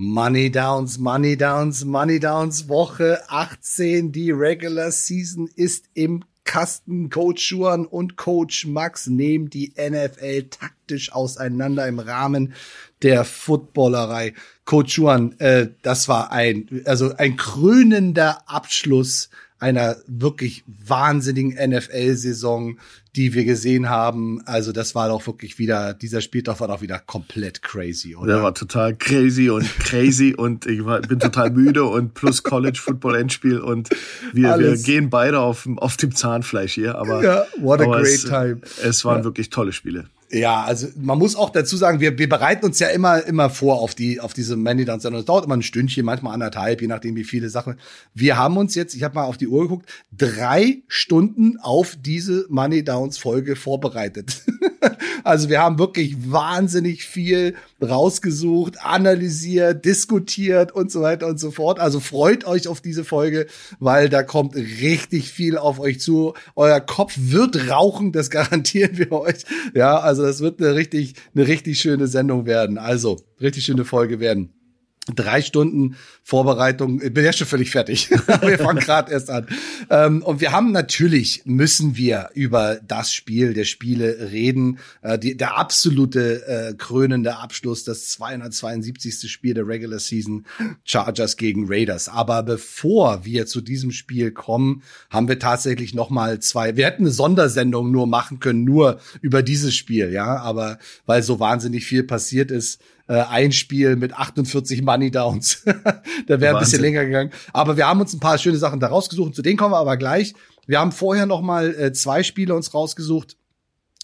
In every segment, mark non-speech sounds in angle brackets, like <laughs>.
Money Downs, Money Downs, Money Downs, Woche 18. Die Regular Season ist im Kasten. Coach Schuan und Coach Max nehmen die NFL taktisch auseinander im Rahmen der Footballerei. Coach Schuan, äh, das war ein, also ein krönender Abschluss einer wirklich wahnsinnigen NFL-Saison, die wir gesehen haben. Also das war doch wirklich wieder, dieser Spieltag war doch wieder komplett crazy, oder? Der war total crazy und crazy <laughs> und ich war, bin total müde und plus College Football Endspiel und wir, wir gehen beide auf, auf dem Zahnfleisch hier. Aber, ja, what a great es, time. Es waren ja. wirklich tolle Spiele. Ja, also man muss auch dazu sagen, wir, wir bereiten uns ja immer immer vor auf die auf diese Mandy Dance Sendung. Es dauert immer ein Stündchen, manchmal anderthalb, je nachdem wie viele Sachen. Wir haben uns jetzt, ich habe mal auf die Uhr geguckt, drei Stunden auf diese Money Downs Folge vorbereitet. <laughs> also wir haben wirklich wahnsinnig viel rausgesucht, analysiert, diskutiert und so weiter und so fort. Also freut euch auf diese Folge, weil da kommt richtig viel auf euch zu. Euer Kopf wird rauchen, das <laughs> garantieren wir euch. Ja, also das wird eine richtig, eine richtig schöne Sendung werden. Also, richtig schöne Folge werden drei Stunden Vorbereitung. Ich bin ja schon völlig fertig. <laughs> wir fangen gerade erst an. Ähm, und wir haben natürlich, müssen wir über das Spiel der Spiele reden. Äh, der absolute äh, krönende Abschluss, das 272. Spiel der Regular Season Chargers gegen Raiders. Aber bevor wir zu diesem Spiel kommen, haben wir tatsächlich noch mal zwei. Wir hätten eine Sondersendung nur machen können, nur über dieses Spiel, ja. Aber weil so wahnsinnig viel passiert ist, äh, ein Spiel mit 48 Money Downs. da wäre ein bisschen länger gegangen. Aber wir haben uns ein paar schöne Sachen da rausgesucht. Zu denen kommen wir aber gleich. Wir haben vorher noch mal äh, zwei Spiele uns rausgesucht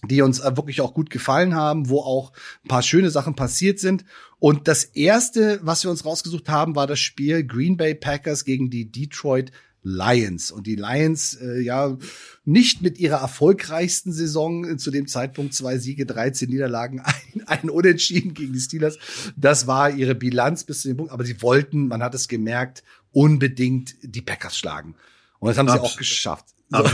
die uns äh, wirklich auch gut gefallen haben, wo auch ein paar schöne Sachen passiert sind. Und das erste, was wir uns rausgesucht haben, war das Spiel Green Bay Packers gegen die Detroit Lions. Und die Lions, äh, ja, nicht mit ihrer erfolgreichsten Saison, äh, zu dem Zeitpunkt zwei Siege, 13 Niederlagen, <laughs> ein, ein Unentschieden gegen die Steelers. Das war ihre Bilanz bis zu dem Punkt. Aber sie wollten, man hat es gemerkt, unbedingt die Packers schlagen. Und das haben Abs sie auch geschafft. Aber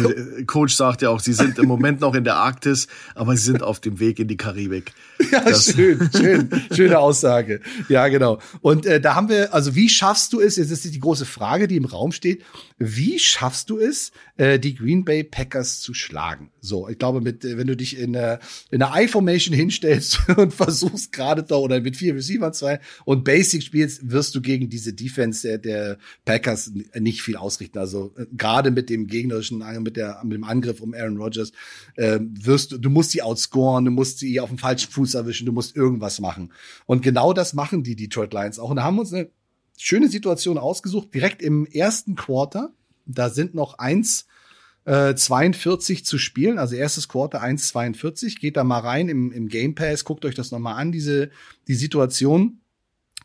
Coach sagt ja auch, sie sind im Moment noch in der Arktis, aber sie sind auf dem Weg in die Karibik. <laughs> Ja, das schön, schön, schöne Aussage. Ja, genau. Und äh, da haben wir, also wie schaffst du es, jetzt ist die große Frage, die im Raum steht, wie schaffst du es, äh, die Green Bay Packers zu schlagen? So, ich glaube, mit, äh, wenn du dich in der, in der I-Formation hinstellst <laughs> und versuchst gerade da oder mit vier Receiver zwei und Basic spielst, wirst du gegen diese Defense der, der Packers nicht viel ausrichten. Also äh, gerade mit dem gegnerischen mit, der, mit dem Angriff um Aaron Rodgers, äh, wirst du, du musst sie outscoren, du musst sie auf dem falschen Fuß erwischen, du musst irgendwas machen. Und genau das machen die Detroit Lions auch. Und da haben wir uns eine schöne Situation ausgesucht, direkt im ersten Quarter. Da sind noch eins äh, 42 zu spielen, also erstes Quarter 1,42. Geht da mal rein im, im Game Pass, guckt euch das nochmal an, diese die Situation.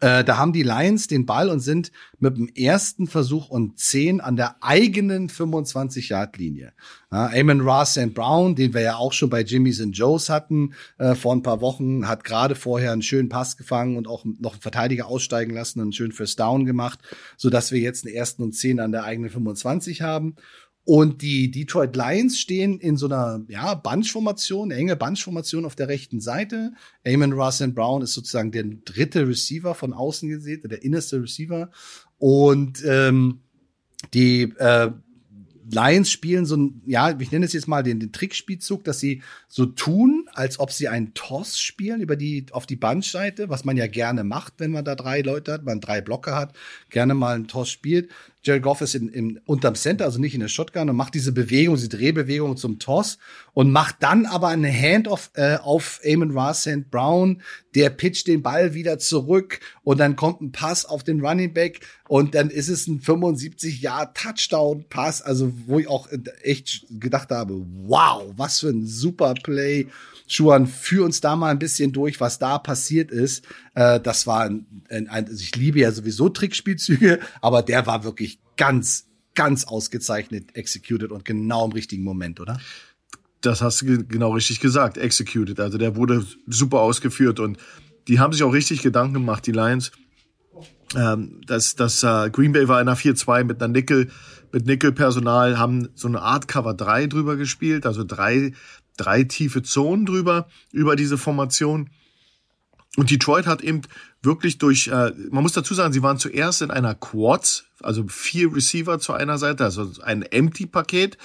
Äh, da haben die Lions den Ball und sind mit dem ersten Versuch und 10 an der eigenen 25-Yard-Linie. Ja, Amon Ross St. Brown, den wir ja auch schon bei Jimmys and Joes hatten äh, vor ein paar Wochen, hat gerade vorher einen schönen Pass gefangen und auch noch einen Verteidiger aussteigen lassen und einen schönen First Down gemacht, sodass wir jetzt einen ersten und 10 an der eigenen 25 haben. Und die Detroit Lions stehen in so einer ja, Bunch-Formation, enge Bunch-Formation auf der rechten Seite. Amon and Brown ist sozusagen der dritte Receiver von außen gesehen, der innerste Receiver. Und ähm, die äh, Lions spielen so ein, ja, ich nenne es jetzt mal den, den Trickspielzug, dass sie so tun, als ob sie einen Toss spielen über die, auf die Bandseite, was man ja gerne macht, wenn man da drei Leute hat, man drei Blocker hat, gerne mal einen Toss spielt. Jared Goff ist in, in, unterm Center, also nicht in der Shotgun und macht diese Bewegung, diese Drehbewegung zum Toss und macht dann aber eine Handoff äh, auf Amon Ross St. Brown, der pitcht den Ball wieder zurück und dann kommt ein Pass auf den Running Back und dann ist es ein 75 Jahr Touchdown Pass, also wo ich auch echt gedacht habe, wow, was für ein super Play. Schuan, führ uns da mal ein bisschen durch, was da passiert ist. Äh, das war ein, ein, ein, also ich liebe ja sowieso Trickspielzüge, aber der war wirklich ganz, ganz ausgezeichnet executed und genau im richtigen Moment, oder? Das hast du genau richtig gesagt, executed. Also der wurde super ausgeführt und die haben sich auch richtig Gedanken gemacht, die Lions. Ähm, das das äh, Green Bay war in einer 4-2 mit einer Nickel, mit Nickel-Personal, haben so eine Art Cover 3 drüber gespielt, also drei, drei tiefe Zonen drüber, über diese Formation. Und Detroit hat eben wirklich durch, äh, man muss dazu sagen, sie waren zuerst in einer Quads, also vier Receiver zu einer Seite, also ein Empty-Paket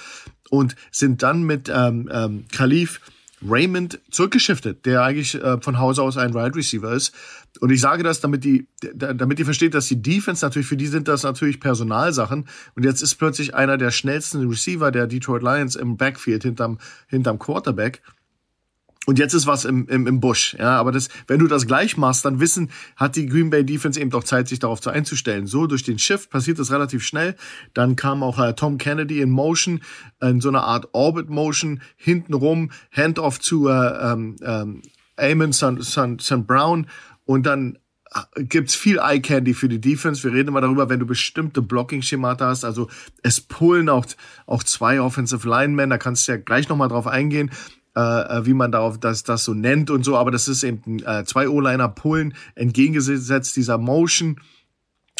und sind dann mit ähm, ähm, Khalif Raymond zurückgeschiftet, der eigentlich äh, von Hause aus ein Wide right Receiver ist. Und ich sage das, damit die, damit ihr versteht, dass die Defense natürlich, für die sind das natürlich Personalsachen. Und jetzt ist plötzlich einer der schnellsten Receiver der Detroit Lions im Backfield hinterm, hinterm Quarterback. Und jetzt ist was im, im, im Busch. Ja, aber das, wenn du das gleich machst, dann wissen, hat die Green Bay Defense eben doch Zeit, sich darauf zu einzustellen. So durch den Shift passiert das relativ schnell. Dann kam auch äh, Tom Kennedy in Motion, in so einer Art Orbit Motion, hintenrum, Handoff zu äh, ähm, ähm, Amon St. Brown und dann äh, gibt's viel Eye Candy für die Defense. Wir reden immer darüber, wenn du bestimmte Blocking-Schemata hast. Also es pullen auch, auch zwei Offensive Linemen. Da kannst du ja gleich nochmal drauf eingehen. Äh, äh, wie man darauf das, das so nennt und so, aber das ist eben äh, zwei O-Liner pullen entgegengesetzt dieser Motion.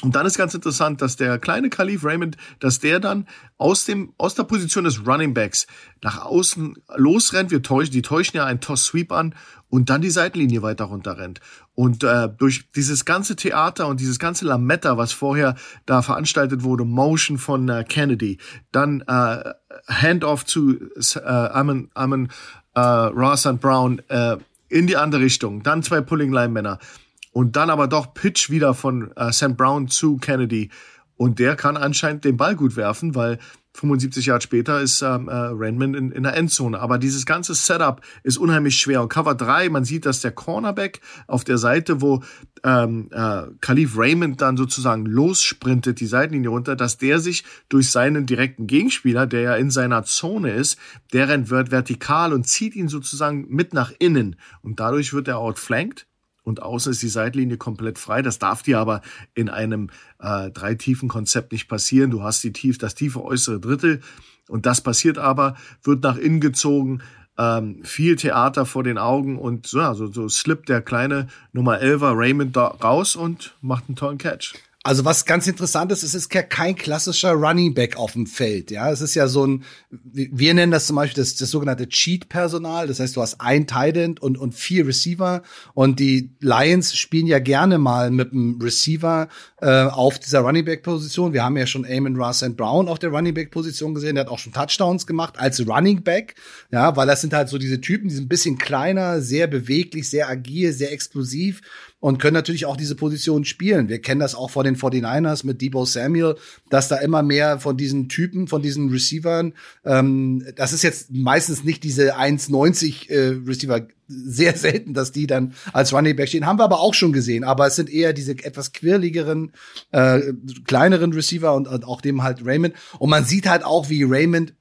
Und dann ist ganz interessant, dass der kleine Khalif Raymond, dass der dann aus dem aus der Position des Running Backs nach außen losrennt. Wir täuschen, die täuschen ja einen Toss Sweep an und dann die Seitenlinie weiter runterrennt. Und äh, durch dieses ganze Theater und dieses ganze Lametta, was vorher da veranstaltet wurde, Motion von äh, Kennedy, dann äh, Handoff zu äh, Amon, Amon äh, Ross und Brown äh, in die andere Richtung, dann zwei Pulling Line Männer. Und dann aber doch Pitch wieder von äh, Sam Brown zu Kennedy. Und der kann anscheinend den Ball gut werfen, weil 75 Jahre später ist ähm, äh, Raymond in, in der Endzone. Aber dieses ganze Setup ist unheimlich schwer. Und Cover 3, man sieht, dass der Cornerback auf der Seite, wo ähm, äh, Khalif Raymond dann sozusagen lossprintet, die Seitenlinie runter, dass der sich durch seinen direkten Gegenspieler, der ja in seiner Zone ist, der rennt vertikal und zieht ihn sozusagen mit nach innen. Und dadurch wird er outflanked und außen ist die Seitlinie komplett frei. Das darf dir aber in einem äh, drei tiefen Konzept nicht passieren. Du hast die tief, das tiefe äußere Drittel und das passiert aber, wird nach innen gezogen, ähm, viel Theater vor den Augen und so, also, so slippt der kleine Nummer 11er Raymond da raus und macht einen tollen Catch. Also was ganz interessant ist, es ist kein klassischer Running Back auf dem Feld. Ja, es ist ja so ein, wir nennen das zum Beispiel das, das sogenannte Cheat-Personal. Das heißt, du hast ein Tight End und, und vier Receiver. Und die Lions spielen ja gerne mal mit einem Receiver äh, auf dieser Running Back Position. Wir haben ja schon Amon Ross and Brown auf der Running Back Position gesehen. Der hat auch schon Touchdowns gemacht als Running Back. Ja, weil das sind halt so diese Typen, die sind ein bisschen kleiner, sehr beweglich, sehr agil, sehr explosiv und können natürlich auch diese Position spielen. Wir kennen das auch von den 49ers mit Debo Samuel, dass da immer mehr von diesen Typen, von diesen Receivern, ähm, das ist jetzt meistens nicht diese 1,90 äh, Receiver, sehr selten, dass die dann als Running Back stehen. Haben wir aber auch schon gesehen, aber es sind eher diese etwas quirligeren, äh, kleineren Receiver und, und auch dem halt Raymond. Und man sieht halt auch, wie Raymond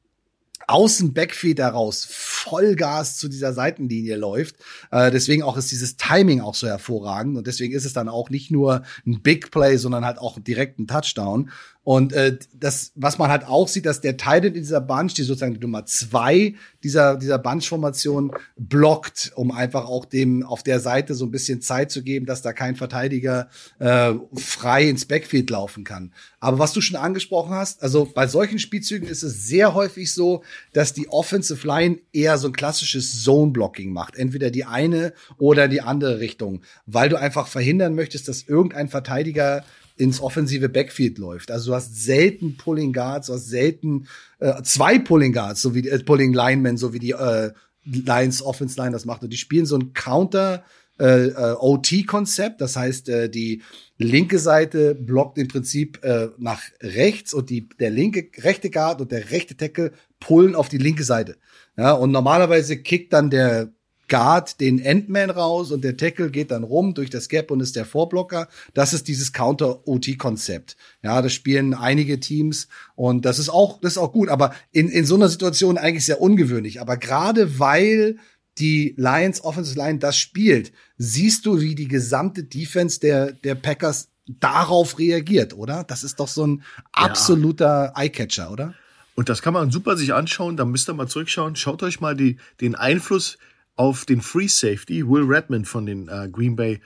aus dem Backfeed heraus Vollgas zu dieser Seitenlinie läuft. Äh, deswegen auch ist dieses Timing auch so hervorragend und deswegen ist es dann auch nicht nur ein Big Play, sondern halt auch direkt ein Touchdown. Und äh, das, was man halt auch sieht, dass der Titan in dieser Bunch, die sozusagen die Nummer zwei dieser, dieser Bunch-Formation, blockt, um einfach auch dem auf der Seite so ein bisschen Zeit zu geben, dass da kein Verteidiger äh, frei ins Backfield laufen kann. Aber was du schon angesprochen hast, also bei solchen Spielzügen ist es sehr häufig so, dass die Offensive Line eher so ein klassisches Zone-Blocking macht. Entweder die eine oder die andere Richtung, weil du einfach verhindern möchtest, dass irgendein Verteidiger ins offensive Backfield läuft. Also du hast selten Pulling Guards, du hast selten äh, zwei Pulling Guards, so wie die, äh, Pulling Linemen, so wie die äh, Lions Offense Line das macht. Und die spielen so ein Counter äh, äh, OT-Konzept. Das heißt, äh, die linke Seite blockt im Prinzip äh, nach rechts und die der linke rechte Guard und der rechte Tackle pullen auf die linke Seite. Ja, und normalerweise kickt dann der Guard den Endman raus und der Tackle geht dann rum durch das Gap und ist der Vorblocker. Das ist dieses Counter-OT-Konzept. Ja, das spielen einige Teams und das ist auch, das ist auch gut. Aber in, in so einer Situation eigentlich sehr ungewöhnlich. Aber gerade weil die Lions Offensive Line das spielt, siehst du, wie die gesamte Defense der, der Packers darauf reagiert, oder? Das ist doch so ein absoluter ja. Eyecatcher, oder? Und das kann man super sich anschauen. Da müsst ihr mal zurückschauen. Schaut euch mal die, den Einfluss auf den Free Safety Will Redmond von den äh, Green Bay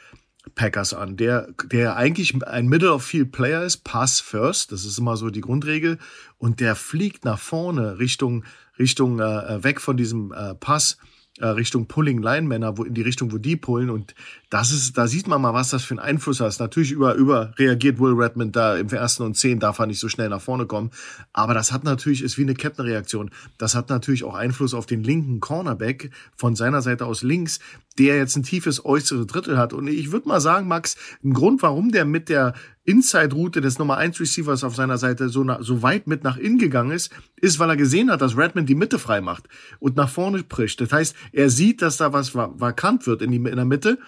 Packers an, der, der eigentlich ein Middle of Field Player ist, Pass First, das ist immer so die Grundregel, und der fliegt nach vorne Richtung, Richtung äh, weg von diesem äh, Pass äh, Richtung Pulling Line-Männer, wo in die Richtung, wo die pullen. Und das ist, da sieht man mal, was das für einen Einfluss hat. Natürlich über, über reagiert Will Redmond da im ersten und zehn, darf er nicht so schnell nach vorne kommen. Aber das hat natürlich, ist wie eine Kettenreaktion. Das hat natürlich auch Einfluss auf den linken Cornerback von seiner Seite aus links, der jetzt ein tiefes äußere Drittel hat. Und ich würde mal sagen, Max, ein Grund, warum der mit der Inside-Route des Nummer 1 Receivers auf seiner Seite so, na, so weit mit nach innen gegangen ist, ist, weil er gesehen hat, dass Redmond die Mitte frei macht und nach vorne prischt. Das heißt, er sieht, dass da was vakant wird in, die, in der Mitte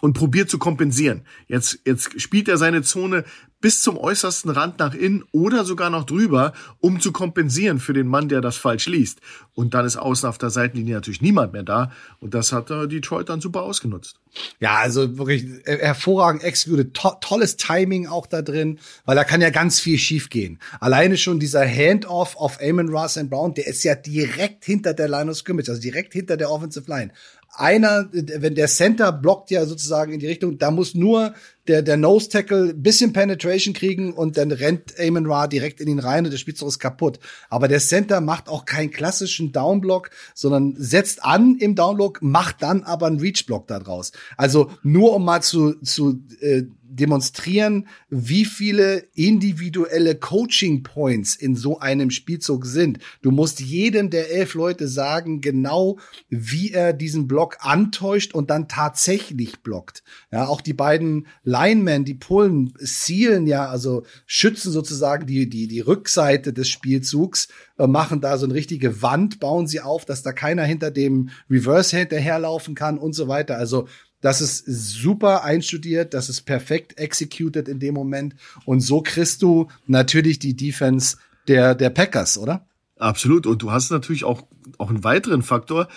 und probiert zu kompensieren. Jetzt, jetzt spielt er seine Zone bis zum äußersten Rand nach innen oder sogar noch drüber, um zu kompensieren für den Mann, der das falsch liest. Und dann ist außen auf der Seitenlinie natürlich niemand mehr da. Und das hat äh, Detroit dann super ausgenutzt. Ja, also wirklich hervorragend executed. To tolles Timing auch da drin, weil da kann ja ganz viel schiefgehen. Alleine schon dieser Handoff auf Amon Ross and Brown, der ist ja direkt hinter der Line of Scrimmage, also direkt hinter der Offensive Line einer, wenn der Center blockt ja sozusagen in die Richtung, da muss nur der, der Nose Tackle bisschen Penetration kriegen und dann rennt Amon Ra direkt in ihn rein und der Spielzug ist kaputt. Aber der Center macht auch keinen klassischen Downblock, sondern setzt an im Downblock, macht dann aber einen Reach-Block da draus. Also nur um mal zu, zu äh, demonstrieren, wie viele individuelle Coaching Points in so einem Spielzug sind. Du musst jedem der elf Leute sagen, genau wie er diesen Block antäuscht und dann tatsächlich blockt. Ja, auch die beiden Linemen, die Pullen, sealen ja, also schützen sozusagen die, die, die Rückseite des Spielzugs, äh, machen da so eine richtige Wand, bauen sie auf, dass da keiner hinter dem Reverse hinterherlaufen kann und so weiter. Also das ist super einstudiert, das ist perfekt executed in dem Moment. Und so kriegst du natürlich die Defense der, der Packers, oder? Absolut. Und du hast natürlich auch, auch einen weiteren Faktor.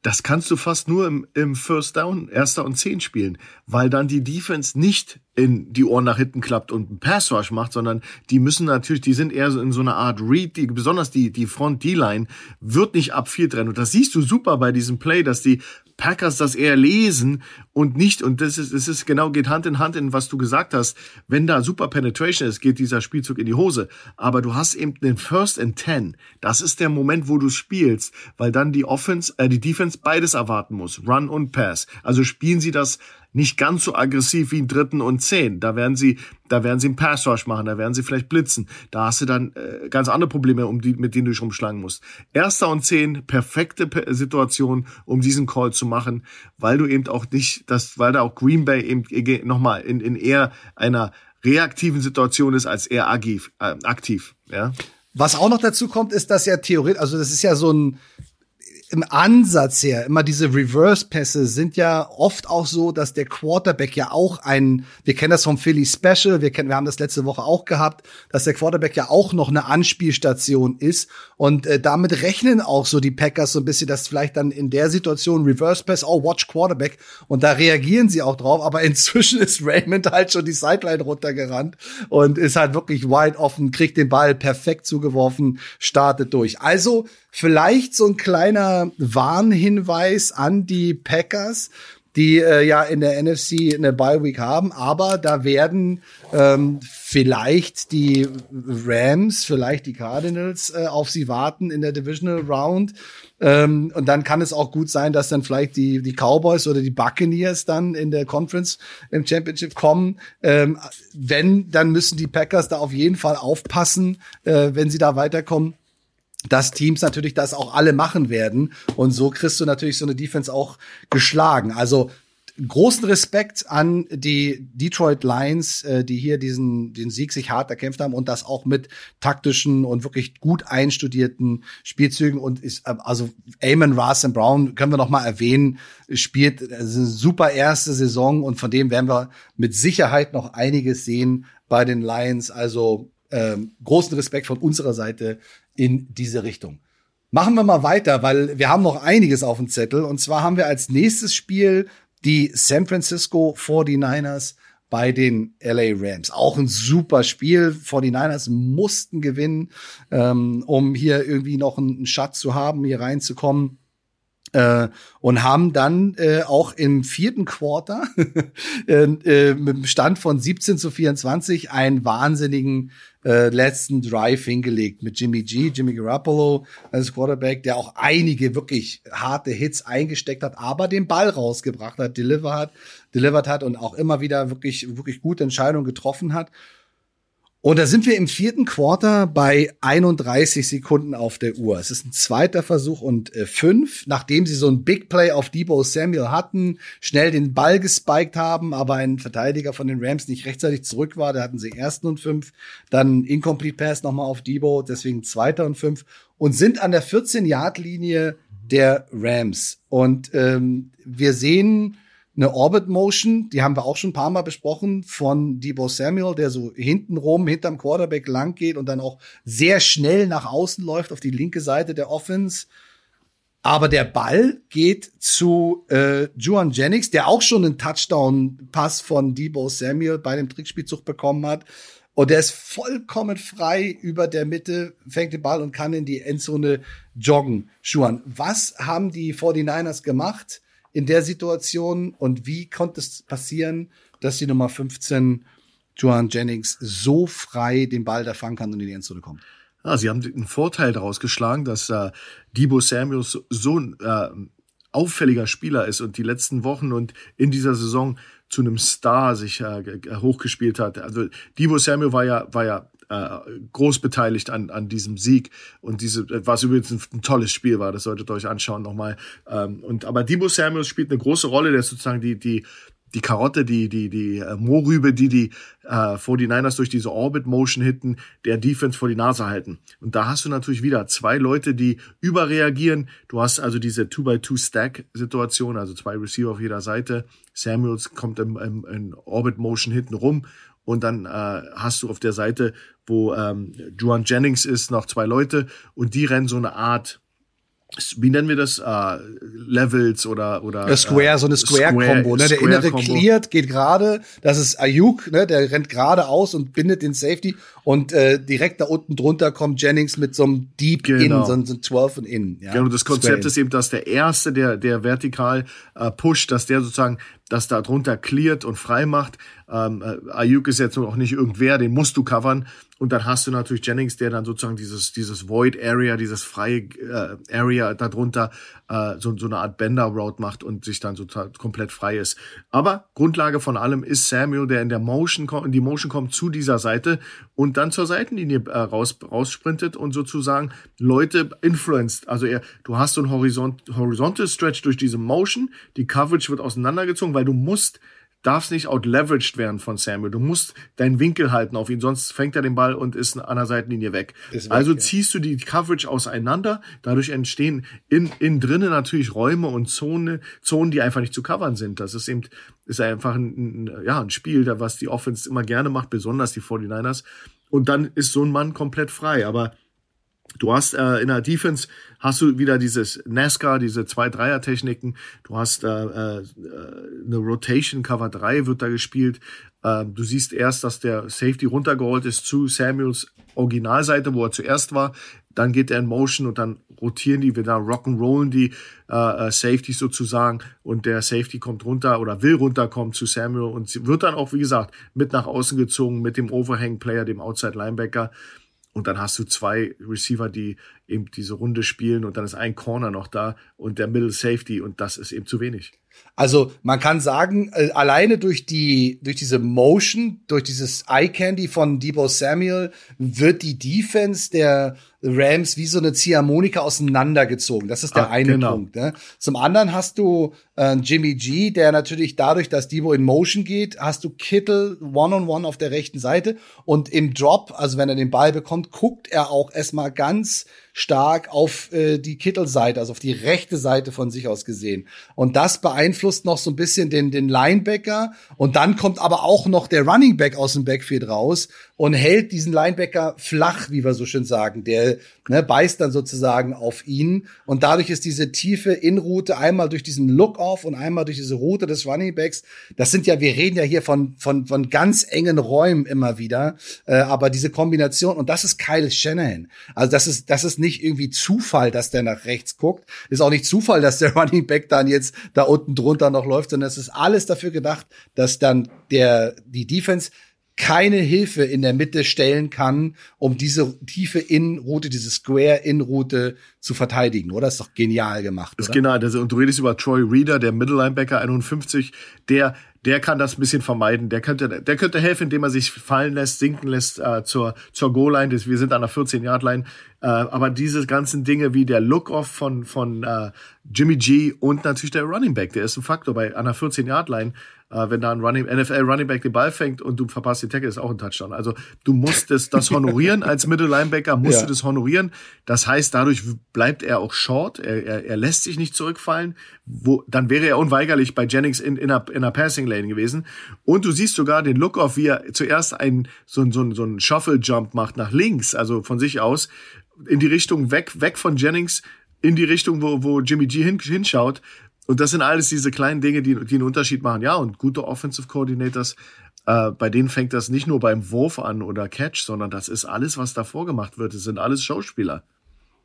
Das kannst du fast nur im, im First Down, erster und zehn spielen, weil dann die Defense nicht in die Ohren nach hinten klappt und einen Pass Rush macht, sondern die müssen natürlich, die sind eher so in so einer Art Read, die, besonders die, die Front D-Line wird nicht ab vier trennen. Und das siehst du super bei diesem Play, dass die Packers das eher lesen und nicht, und das ist, das ist genau, geht Hand in Hand in was du gesagt hast. Wenn da super Penetration ist, geht dieser Spielzug in die Hose. Aber du hast eben den First and Ten. Das ist der Moment, wo du spielst, weil dann die Offense, äh, die Defense beides erwarten muss. Run und Pass. Also spielen sie das nicht ganz so aggressiv wie in dritten und zehn. Da werden sie, da werden sie einen Pass Rush machen, da werden sie vielleicht blitzen. Da hast du dann äh, ganz andere Probleme, um die, mit denen du dich rumschlagen musst. Erster und zehn, perfekte Situation, um diesen Call zu machen, weil du eben auch nicht, das, weil da auch Green Bay eben nochmal in, in eher einer reaktiven Situation ist als eher agif, äh, aktiv. Ja. Was auch noch dazu kommt, ist, dass ja theoretisch, also das ist ja so ein im Ansatz her, immer diese Reverse-Pässe sind ja oft auch so, dass der Quarterback ja auch ein, wir kennen das vom Philly Special, wir kennen, wir haben das letzte Woche auch gehabt, dass der Quarterback ja auch noch eine Anspielstation ist. Und äh, damit rechnen auch so die Packers so ein bisschen, dass vielleicht dann in der Situation Reverse Pass, oh, watch Quarterback. Und da reagieren sie auch drauf, aber <laughs> inzwischen ist Raymond halt schon die Sideline runtergerannt und ist halt wirklich wide offen, kriegt den Ball perfekt zugeworfen, startet durch. Also vielleicht so ein kleiner Warnhinweis an die Packers, die äh, ja in der NFC eine Bye Week haben, aber da werden ähm, vielleicht die Rams, vielleicht die Cardinals äh, auf sie warten in der Divisional Round. Ähm, und dann kann es auch gut sein, dass dann vielleicht die, die Cowboys oder die Buccaneers dann in der Conference im Championship kommen. Ähm, wenn, dann müssen die Packers da auf jeden Fall aufpassen, äh, wenn sie da weiterkommen dass Teams natürlich das auch alle machen werden. Und so kriegst du natürlich so eine Defense auch geschlagen. Also großen Respekt an die Detroit Lions, äh, die hier diesen den Sieg sich hart erkämpft haben und das auch mit taktischen und wirklich gut einstudierten Spielzügen und ist äh, also Amon Ross and Brown können wir noch mal erwähnen, spielt eine super erste Saison und von dem werden wir mit Sicherheit noch einiges sehen bei den Lions. Also ähm, großen Respekt von unserer Seite in diese Richtung. Machen wir mal weiter, weil wir haben noch einiges auf dem Zettel. Und zwar haben wir als nächstes Spiel die San Francisco 49ers bei den LA Rams. Auch ein super Spiel. 49ers mussten gewinnen, ähm, um hier irgendwie noch einen Schatz zu haben, hier reinzukommen. Äh, und haben dann äh, auch im vierten Quarter <laughs> äh, äh, mit dem Stand von 17 zu 24 einen wahnsinnigen äh, letzten Drive hingelegt mit Jimmy G, Jimmy Garoppolo als Quarterback, der auch einige wirklich harte Hits eingesteckt hat, aber den Ball rausgebracht hat, delivered hat, delivered hat und auch immer wieder wirklich, wirklich gute Entscheidungen getroffen hat. Und da sind wir im vierten Quarter bei 31 Sekunden auf der Uhr. Es ist ein zweiter Versuch und äh, fünf, nachdem sie so ein Big Play auf Debo Samuel hatten, schnell den Ball gespiked haben, aber ein Verteidiger von den Rams nicht rechtzeitig zurück war. Da hatten sie ersten und fünf, dann Incomplete Pass nochmal auf Debo, deswegen zweiter und fünf und sind an der 14-Yard-Linie der Rams. Und ähm, wir sehen eine Orbit Motion, die haben wir auch schon ein paar Mal besprochen, von Debo Samuel, der so hinten rum, hinterm Quarterback lang geht und dann auch sehr schnell nach außen läuft auf die linke Seite der Offense. Aber der Ball geht zu äh, Juan Jennings, der auch schon einen Touchdown-Pass von Debo Samuel bei dem Trickspielzug bekommen hat. Und der ist vollkommen frei über der Mitte, fängt den Ball und kann in die Endzone joggen. Juan, was haben die 49ers gemacht? In der Situation und wie konnte es passieren, dass die Nummer 15 Joan Jennings so frei den Ball da fangen kann und in die Endzone kommt? Ja, sie haben einen Vorteil daraus geschlagen, dass äh, Debo Samuels so ein äh, auffälliger Spieler ist und die letzten Wochen und in dieser Saison zu einem Star sich äh, hochgespielt hat. Also Debo Samuel war ja war ja äh, groß beteiligt an, an diesem Sieg. Und diese, was übrigens ein, ein tolles Spiel war, das solltet ihr euch anschauen nochmal. Ähm, und, aber Debo Samuels spielt eine große Rolle, der ist sozusagen die, die, die Karotte, die, die, die äh, Mohrrübe, die die äh, 49ers durch diese Orbit-Motion hitten, der Defense vor die Nase halten. Und da hast du natürlich wieder zwei Leute, die überreagieren. Du hast also diese 2x2-Stack-Situation, also zwei Receiver auf jeder Seite. Samuels kommt im, im, in Orbit-Motion hinten rum und dann äh, hast du auf der Seite, wo ähm, Juan Jennings ist, noch zwei Leute und die rennen so eine Art wie nennen wir das? Uh, Levels oder oder Square, uh, so eine Square-Combo. ne? Der innere cleared, geht gerade. Das ist Ayuk, ne? Der rennt gerade aus und bindet den Safety. Und äh, direkt da unten drunter kommt Jennings mit so einem Deep genau. In, so, so 12 und In. Ja? Genau, das Konzept ist eben, dass der Erste, der, der vertikal äh, pusht, dass der sozusagen das da drunter cleart und frei macht. Ähm, äh, Ayuk ist jetzt auch nicht irgendwer, den musst du covern. Und dann hast du natürlich Jennings, der dann sozusagen dieses, dieses Void Area, dieses freie äh, Area darunter äh, so, so eine Art Bender Route macht und sich dann total komplett frei ist. Aber Grundlage von allem ist Samuel, der in der Motion in die Motion kommt zu dieser Seite und dann zur Seitenlinie äh, raus, raussprintet und sozusagen Leute influenced. Also er, du hast so ein Horizont, Horizontal Stretch durch diese Motion, die Coverage wird auseinandergezogen, weil du musst darfst nicht outleveraged werden von Samuel. Du musst deinen Winkel halten auf ihn, sonst fängt er den Ball und ist an der Seitenlinie weg. weg also ja. ziehst du die Coverage auseinander. Dadurch entstehen in, in drinnen natürlich Räume und Zone, Zonen, die einfach nicht zu covern sind. Das ist eben, ist einfach ein, ein, ja, ein Spiel, was die Offense immer gerne macht, besonders die 49ers. Und dann ist so ein Mann komplett frei. Aber Du hast äh, in der Defense hast du wieder dieses NASCAR, diese zwei Dreier Techniken. Du hast äh, äh, eine Rotation Cover 3 wird da gespielt. Äh, du siehst erst, dass der Safety runtergeholt ist zu Samuels Originalseite, wo er zuerst war. Dann geht er in Motion und dann rotieren die wieder rock'n'rollen die äh, äh Safety sozusagen und der Safety kommt runter oder will runterkommen zu Samuel und wird dann auch wie gesagt mit nach außen gezogen mit dem Overhang Player, dem Outside Linebacker. Und dann hast du zwei Receiver, die eben diese Runde spielen und dann ist ein Corner noch da und der Middle Safety und das ist eben zu wenig. Also man kann sagen, äh, alleine durch die durch diese Motion, durch dieses Eye Candy von Debo Samuel wird die Defense der Rams wie so eine Ziehharmonika auseinandergezogen. Das ist der ah, eine genau. Punkt. Ne? Zum anderen hast du äh, Jimmy G, der natürlich dadurch, dass Debo in Motion geht, hast du Kittel one-on-one -on -one auf der rechten Seite und im Drop, also wenn er den Ball bekommt, guckt er auch erstmal ganz stark auf äh, die Kittelseite, also auf die rechte Seite von sich aus gesehen. Und das beeinflusst noch so ein bisschen den, den Linebacker. Und dann kommt aber auch noch der Running Back aus dem Backfield raus und hält diesen Linebacker flach, wie wir so schön sagen. Der ne, beißt dann sozusagen auf ihn. Und dadurch ist diese tiefe Inroute einmal durch diesen Look-Off und einmal durch diese Route des Running Backs. Das sind ja, wir reden ja hier von, von, von ganz engen Räumen immer wieder. Äh, aber diese Kombination, und das ist Kyle Shanahan. Also das ist, das ist nicht nicht irgendwie Zufall, dass der nach rechts guckt. Ist auch nicht Zufall, dass der <laughs> Running Back dann jetzt da unten drunter noch läuft, sondern es ist alles dafür gedacht, dass dann der, die Defense keine Hilfe in der Mitte stellen kann, um diese tiefe In-Route, diese Square-In-Route zu verteidigen, oder? Das ist doch genial gemacht. Ist genial. Und du redest über Troy Reader, der Middle Linebacker 51, der der kann das ein bisschen vermeiden. Der könnte, der könnte helfen, indem er sich fallen lässt, sinken lässt äh, zur, zur Goal-Line. Wir sind an der 14-Yard-Line. Äh, aber diese ganzen Dinge wie der Look-Off von, von äh, Jimmy G und natürlich der Running Back, der ist ein Faktor bei einer 14-Yard-Line äh, wenn da ein Running, NFL Running Back den Ball fängt und du verpasst den Tackle, ist auch ein Touchdown. Also du musst das, das <laughs> honorieren als Middle Linebacker, musst ja. du das honorieren. Das heißt, dadurch bleibt er auch short, er, er, er lässt sich nicht zurückfallen. Wo, dann wäre er unweigerlich bei Jennings in, in, einer, in einer Passing Lane gewesen. Und du siehst sogar den Look-Off, wie er zuerst einen, so, so, so einen Shuffle-Jump macht nach links, also von sich aus, in die Richtung weg, weg von Jennings, in die Richtung, wo, wo Jimmy G hin, hinschaut. Und das sind alles diese kleinen Dinge, die, die einen Unterschied machen. Ja, und gute Offensive Coordinators, äh, bei denen fängt das nicht nur beim Wurf an oder Catch, sondern das ist alles, was davor gemacht wird. Das sind alles Schauspieler.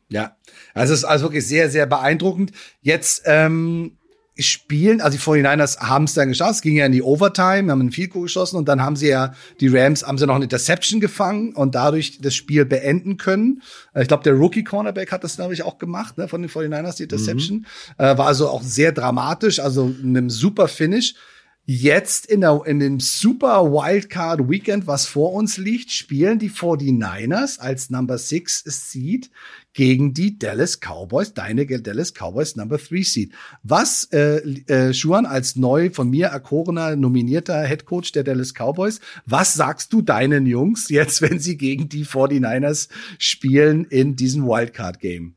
Ja, also es ist also wirklich sehr, sehr beeindruckend. Jetzt ähm, spielen, also die 49ers haben es dann geschafft, es ging ja in die Overtime, haben einen Field Goal geschossen und dann haben sie ja, die Rams haben sie noch eine Interception gefangen und dadurch das Spiel beenden können. Äh, ich glaube, der Rookie Cornerback hat das nämlich auch gemacht, ne, von den 49ers, die Interception. Mhm. Äh, war also auch sehr dramatisch, also einem super Finish. Jetzt in, der, in dem Super Wildcard Weekend, was vor uns liegt, spielen die 49ers als Number 6 Seed gegen die Dallas Cowboys, deine Dallas Cowboys Number 3 Seed. Was, äh, äh, Schuan, als neu von mir erkorener, nominierter Head Coach der Dallas Cowboys, was sagst du deinen Jungs jetzt, wenn sie gegen die 49ers spielen in diesem Wildcard Game?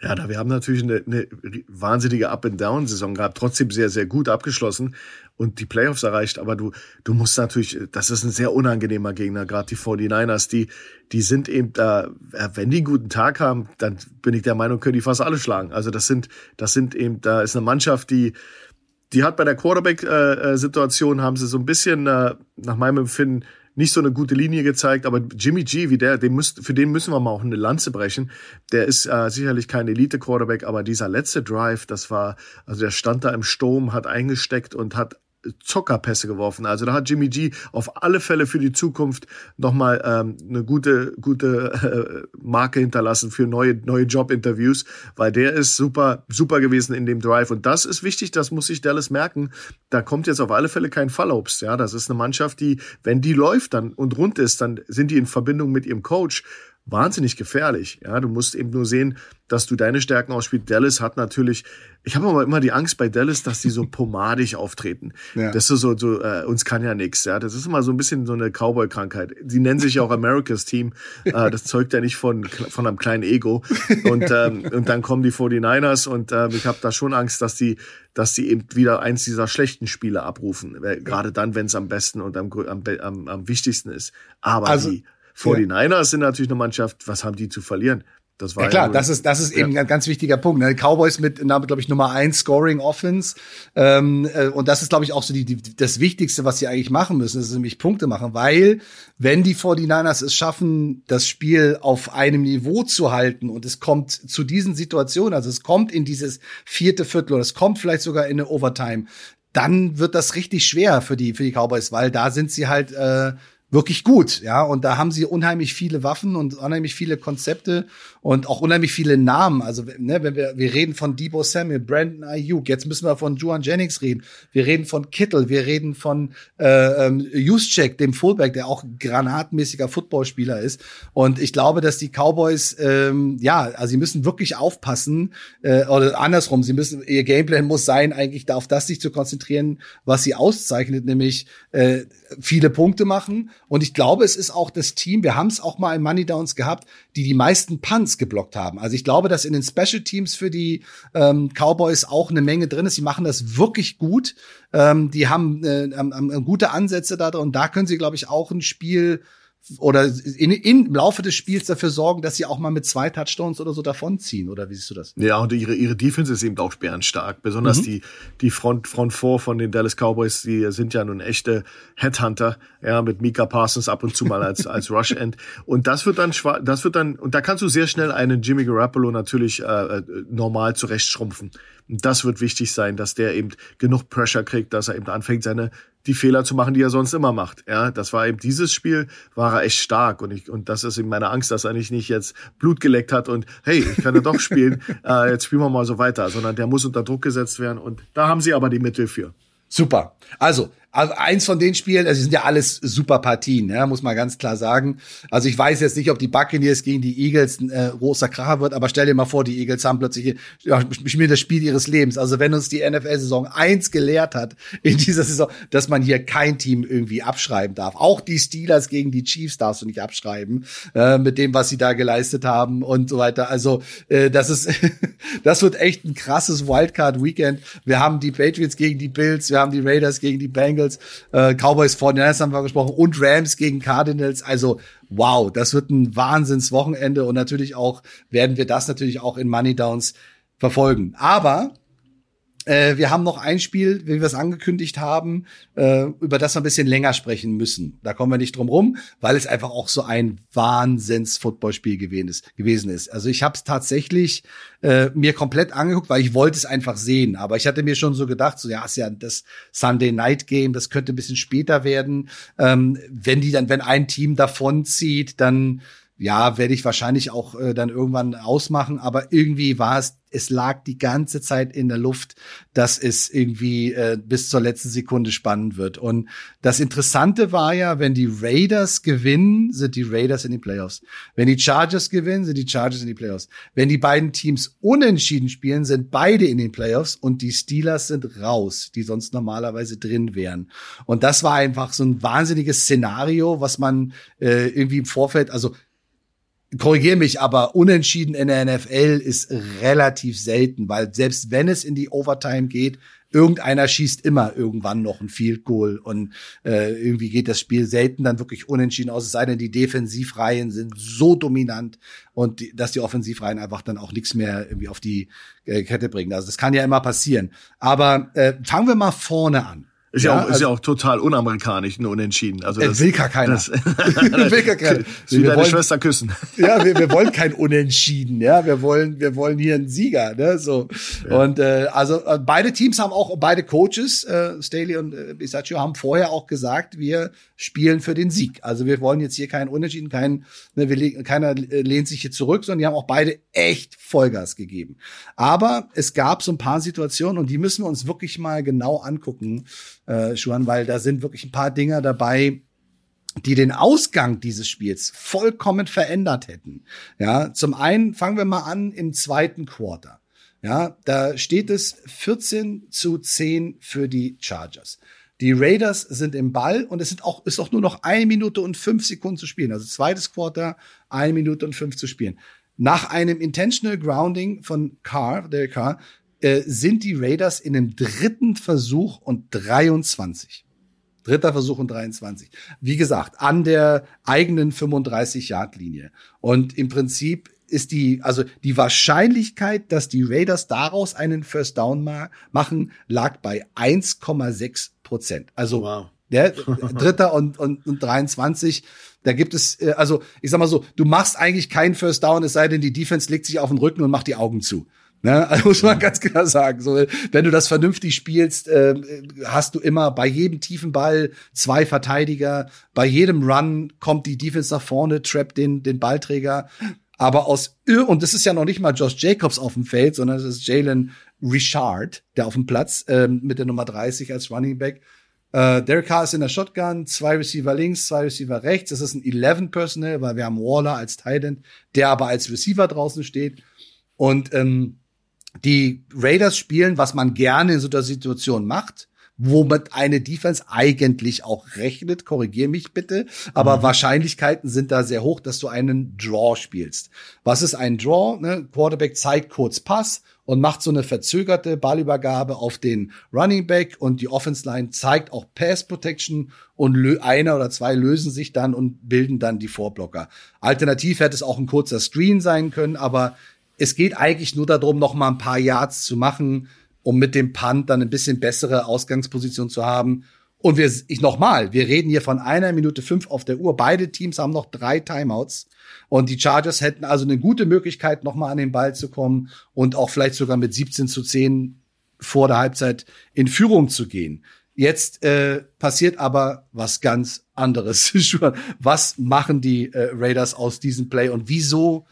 Ja, da wir haben natürlich eine, eine wahnsinnige Up-and-Down-Saison gehabt, trotzdem sehr, sehr gut abgeschlossen und die Playoffs erreicht. Aber du, du musst natürlich, das ist ein sehr unangenehmer Gegner, gerade die 49ers, die, die sind eben da, wenn die einen guten Tag haben, dann bin ich der Meinung, können die fast alle schlagen. Also das sind, das sind eben, da ist eine Mannschaft, die, die hat bei der Quarterback-Situation, haben sie so ein bisschen, äh, nach meinem Empfinden, nicht so eine gute Linie gezeigt, aber Jimmy G, wie der, den muss, für den müssen wir mal auch eine Lanze brechen. Der ist äh, sicherlich kein Elite-Quarterback, aber dieser letzte Drive, das war, also der stand da im Sturm, hat eingesteckt und hat Zockerpässe geworfen. Also da hat Jimmy G auf alle Fälle für die Zukunft nochmal ähm, eine gute, gute äh, Marke hinterlassen für neue, neue Jobinterviews, weil der ist super, super gewesen in dem Drive. Und das ist wichtig, das muss sich Dallas merken. Da kommt jetzt auf alle Fälle kein Fallobst. Ja, das ist eine Mannschaft, die, wenn die läuft dann und rund ist, dann sind die in Verbindung mit ihrem Coach wahnsinnig gefährlich. Ja, du musst eben nur sehen, dass du deine Stärken ausspielst. Dallas hat natürlich, ich habe aber immer die Angst bei Dallas, dass die so <laughs> pomadig auftreten. Ja. Das ist so, so äh, uns kann ja nix. Ja, das ist immer so ein bisschen so eine Cowboy-Krankheit. Sie nennen sich ja auch America's Team. Äh, das zeugt ja nicht von von einem kleinen Ego. Und ähm, und dann kommen die 49ers und äh, ich habe da schon Angst, dass die dass die eben wieder eins dieser schlechten Spiele abrufen. Gerade dann, wenn es am besten und am, am, am, am wichtigsten ist. Aber also, die 49ers ja. sind natürlich eine Mannschaft, was haben die zu verlieren? Das war ja klar, ja das ist das ist eben ja. ein ganz wichtiger Punkt. Ne? Cowboys mit, glaube ich, Nummer eins Scoring Offense ähm, äh, und das ist, glaube ich, auch so die, die, das Wichtigste, was sie eigentlich machen müssen, ist nämlich Punkte machen, weil wenn die 49ers es schaffen, das Spiel auf einem Niveau zu halten und es kommt zu diesen Situationen, also es kommt in dieses vierte Viertel oder es kommt vielleicht sogar in eine Overtime, dann wird das richtig schwer für die für die Cowboys, weil da sind sie halt äh, wirklich gut, ja. Und da haben sie unheimlich viele Waffen und unheimlich viele Konzepte und auch unheimlich viele Namen. Also, ne, wenn wir, wir reden von Debo Samuel, Brandon Ayuk, jetzt müssen wir von Juan Jennings reden. Wir reden von Kittel, wir reden von äh, ähm, Juszczyk, dem Fullback, der auch granatmäßiger Footballspieler ist. Und ich glaube, dass die Cowboys, ähm, ja, also sie müssen wirklich aufpassen, äh, oder andersrum, sie müssen, ihr Gameplan muss sein, eigentlich da auf das sich zu konzentrieren, was sie auszeichnet, nämlich äh, viele Punkte machen und ich glaube, es ist auch das Team, wir haben es auch mal in Money Downs gehabt, die die meisten Punts geblockt haben. Also ich glaube, dass in den Special Teams für die ähm, Cowboys auch eine Menge drin ist. Die machen das wirklich gut. Ähm, die haben äh, ähm, gute Ansätze da drin. Und da können sie, glaube ich, auch ein Spiel oder in, in, im Laufe des Spiels dafür sorgen, dass sie auch mal mit zwei Touchdowns oder so davonziehen? Oder wie siehst du das? Ja, und ihre, ihre Defense ist eben auch bärenstark. Besonders mhm. die, die Front, Front 4 von den Dallas Cowboys, die sind ja nun echte Headhunter, ja, mit Mika Parsons ab und zu mal als, als <laughs> Rush-End. Und das wird dann, das wird dann, und da kannst du sehr schnell einen Jimmy Garoppolo natürlich äh, äh normal zurechtschrumpfen. Und das wird wichtig sein, dass der eben genug Pressure kriegt, dass er eben anfängt, seine die Fehler zu machen, die er sonst immer macht. Ja, das war eben dieses Spiel, war er echt stark und ich und das ist eben meine Angst, dass er nicht, nicht jetzt Blut geleckt hat und hey, ich kann ja doch spielen, <laughs> äh, jetzt spielen wir mal so weiter, sondern der muss unter Druck gesetzt werden und da haben sie aber die Mittel für. Super. Also, also eins von den Spielen, also sind ja alles super Partien, ja, muss man ganz klar sagen. Also ich weiß jetzt nicht, ob die Buccaneers gegen die Eagles ein äh, großer Kracher wird, aber stell dir mal vor, die Eagles haben plötzlich ja, spielen das Spiel ihres Lebens. Also wenn uns die NFL-Saison eins gelehrt hat in dieser Saison, dass man hier kein Team irgendwie abschreiben darf. Auch die Steelers gegen die Chiefs darfst du nicht abschreiben äh, mit dem, was sie da geleistet haben und so weiter. Also äh, das ist, <laughs> das wird echt ein krasses Wildcard-Weekend. Wir haben die Patriots gegen die Bills, wir haben die Raiders gegen die Bengals. Bengals, äh, Cowboys vor den haben wir gesprochen und Rams gegen Cardinals. Also wow, das wird ein Wahnsinnswochenende und natürlich auch werden wir das natürlich auch in Money Downs verfolgen. Aber äh, wir haben noch ein Spiel, wie wir es angekündigt haben, äh, über das wir ein bisschen länger sprechen müssen. Da kommen wir nicht drum rum, weil es einfach auch so ein Wahnsinns-Footballspiel gewesen ist. Also ich habe es tatsächlich äh, mir komplett angeguckt, weil ich wollte es einfach sehen. Aber ich hatte mir schon so gedacht, so ja, ist ja das Sunday Night Game, das könnte ein bisschen später werden. Ähm, wenn die dann, wenn ein Team davon zieht, dann ja, werde ich wahrscheinlich auch äh, dann irgendwann ausmachen, aber irgendwie war es, es lag die ganze Zeit in der Luft, dass es irgendwie äh, bis zur letzten Sekunde spannend wird. Und das Interessante war ja, wenn die Raiders gewinnen, sind die Raiders in die Playoffs. Wenn die Chargers gewinnen, sind die Chargers in die Playoffs. Wenn die beiden Teams unentschieden spielen, sind beide in den Playoffs und die Steelers sind raus, die sonst normalerweise drin wären. Und das war einfach so ein wahnsinniges Szenario, was man äh, irgendwie im Vorfeld, also korrigiere mich, aber unentschieden in der NFL ist relativ selten, weil selbst wenn es in die Overtime geht, irgendeiner schießt immer irgendwann noch ein Field Goal und äh, irgendwie geht das Spiel selten dann wirklich unentschieden aus, es sei denn, die Defensivreihen sind so dominant und die, dass die Offensivreihen einfach dann auch nichts mehr irgendwie auf die äh, Kette bringen. Also das kann ja immer passieren. Aber äh, fangen wir mal vorne an. Ist ja, ja, auch, also, ist ja auch total unamerikanisch, nur unentschieden. Also das, will gar keiner. Das, <laughs> will gar keiner. <laughs> Sie deine wollen, Schwester küssen. <laughs> Ja, wir, wir wollen kein Unentschieden, ja. Wir wollen, wir wollen hier einen Sieger, ne? So. Ja. Und äh, also äh, beide Teams haben auch, beide Coaches, äh, Staley und äh, Bisaccio, haben vorher auch gesagt, wir spielen für den Sieg. Also wir wollen jetzt hier keinen Unentschieden, kein, ne, wir, keiner lehnt sich hier zurück, sondern die haben auch beide echt Vollgas gegeben. Aber es gab so ein paar Situationen und die müssen wir uns wirklich mal genau angucken äh, Schuhan, weil da sind wirklich ein paar Dinger dabei, die den Ausgang dieses Spiels vollkommen verändert hätten. Ja, zum einen fangen wir mal an im zweiten Quarter. Ja, da steht es 14 zu 10 für die Chargers. Die Raiders sind im Ball und es sind auch, ist auch nur noch eine Minute und fünf Sekunden zu spielen. Also zweites Quarter, eine Minute und fünf zu spielen. Nach einem Intentional Grounding von Carr, der Carr, äh, sind die Raiders in dem dritten Versuch und 23. Dritter Versuch und 23. Wie gesagt, an der eigenen 35-Yard-Linie. Und im Prinzip ist die, also die Wahrscheinlichkeit, dass die Raiders daraus einen First Down ma machen, lag bei 1,6 Prozent. Also wow. der <laughs> Dritter und, und, und 23. Da gibt es, äh, also ich sag mal so, du machst eigentlich keinen First Down, es sei denn, die Defense legt sich auf den Rücken und macht die Augen zu. Ne? <laughs> Also muss man ganz klar sagen. So, wenn du das vernünftig spielst, äh, hast du immer bei jedem tiefen Ball zwei Verteidiger. Bei jedem Run kommt die Defense nach vorne, trappt den, den Ballträger. Aber aus und das ist ja noch nicht mal Josh Jacobs auf dem Feld, sondern es ist Jalen Richard, der auf dem Platz äh, mit der Nummer 30 als Running Back. Äh, Derek Carr ist in der Shotgun, zwei Receiver links, zwei Receiver rechts. Das ist ein 11 Personal, weil wir haben Waller als Tight End, der aber als Receiver draußen steht. Und ähm, die Raiders spielen, was man gerne in so einer Situation macht, womit eine Defense eigentlich auch rechnet. Korrigier mich bitte. Aber mhm. Wahrscheinlichkeiten sind da sehr hoch, dass du einen Draw spielst. Was ist ein Draw? Ne? Quarterback zeigt kurz Pass und macht so eine verzögerte Ballübergabe auf den Running Back und die Offense Line zeigt auch Pass Protection und einer oder zwei lösen sich dann und bilden dann die Vorblocker. Alternativ hätte es auch ein kurzer Screen sein können, aber es geht eigentlich nur darum, noch mal ein paar Yards zu machen, um mit dem Punt dann ein bisschen bessere Ausgangsposition zu haben. Und wir, ich nochmal, wir reden hier von einer Minute fünf auf der Uhr. Beide Teams haben noch drei Timeouts. Und die Chargers hätten also eine gute Möglichkeit, nochmal an den Ball zu kommen und auch vielleicht sogar mit 17 zu 10 vor der Halbzeit in Führung zu gehen. Jetzt äh, passiert aber was ganz anderes. <laughs> was machen die äh, Raiders aus diesem Play und wieso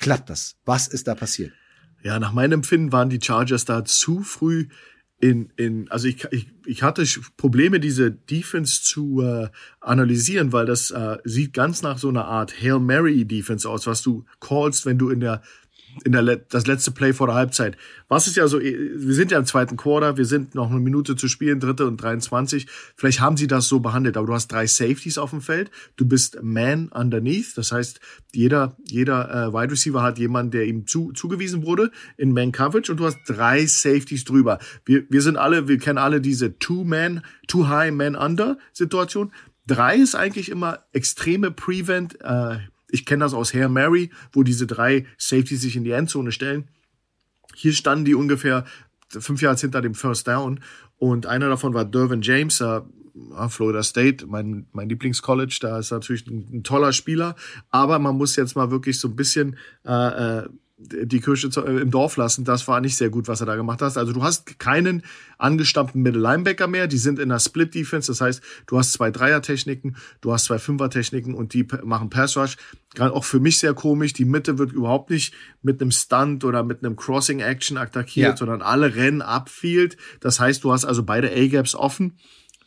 klappt das? Was ist da passiert? Ja, nach meinem Empfinden waren die Chargers da zu früh in, in also ich, ich, ich hatte Probleme, diese Defense zu äh, analysieren, weil das äh, sieht ganz nach so einer Art Hail Mary Defense aus, was du callst, wenn du in der in der das letzte Play vor der Halbzeit. Was ist ja so, wir sind ja im zweiten Quarter, wir sind noch eine Minute zu spielen, dritte und 23. Vielleicht haben sie das so behandelt, aber du hast drei Safeties auf dem Feld, du bist Man underneath, das heißt, jeder, jeder äh, Wide Receiver hat jemanden, der ihm zu, zugewiesen wurde in Man Coverage und du hast drei Safeties drüber. Wir, wir sind alle, wir kennen alle diese Two-Man, Two-High, Man-Under Situation. Drei ist eigentlich immer extreme Prevent, äh, ich kenne das aus Hair Mary, wo diese drei Safeties sich in die Endzone stellen. Hier standen die ungefähr fünf Yards hinter dem First Down. Und einer davon war Dervin James, äh, Florida State, mein, mein Lieblingscollege, da ist natürlich ein, ein, toller Spieler, aber man muss jetzt mal wirklich so ein bisschen äh, äh die Kirche äh, im Dorf lassen. Das war nicht sehr gut, was er da gemacht hat. Also du hast keinen angestammten Middle Linebacker mehr. Die sind in der Split Defense. Das heißt, du hast zwei Dreier-Techniken, du hast zwei Fünfer-Techniken und die machen Pass Rush. Gerade auch für mich sehr komisch. Die Mitte wird überhaupt nicht mit einem Stunt oder mit einem Crossing Action attackiert, ja. sondern alle rennen upfield. Das heißt, du hast also beide A-Gaps offen.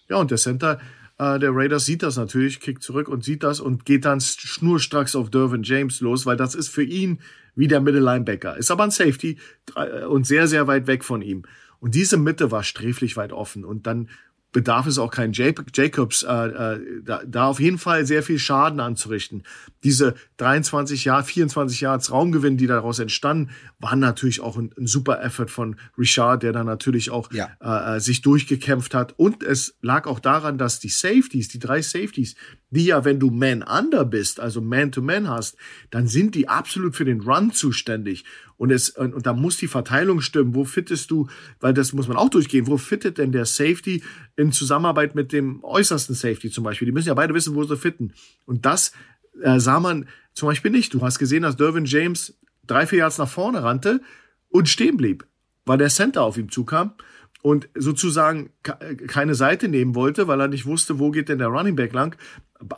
Ja, und der Center äh, der Raiders sieht das natürlich, kickt zurück und sieht das und geht dann schnurstracks auf Dervin James los, weil das ist für ihn wie der Middle Linebacker. Ist aber ein Safety äh, und sehr, sehr weit weg von ihm. Und diese Mitte war sträflich weit offen. Und dann bedarf es auch kein Jacobs, äh, äh, da, da auf jeden Fall sehr viel Schaden anzurichten. Diese 23 Jahre, 24 Jahre Raumgewinn, die daraus entstanden, waren natürlich auch ein, ein super Effort von Richard, der dann natürlich auch ja. äh, äh sich durchgekämpft hat. Und es lag auch daran, dass die Safeties, die drei Safeties, die ja, wenn du Man-Under bist, also Man-to-Man -Man hast, dann sind die absolut für den Run zuständig. Und, es, und, und da muss die Verteilung stimmen. Wo fittest du, weil das muss man auch durchgehen, wo fittet denn der Safety in Zusammenarbeit mit dem äußersten Safety zum Beispiel? Die müssen ja beide wissen, wo sie fitten. Und das äh, sah man zum Beispiel nicht. Du hast gesehen, dass Dervin James drei, vier Yards nach vorne rannte und stehen blieb, weil der Center auf ihm zukam und sozusagen keine Seite nehmen wollte, weil er nicht wusste, wo geht denn der Running Back lang.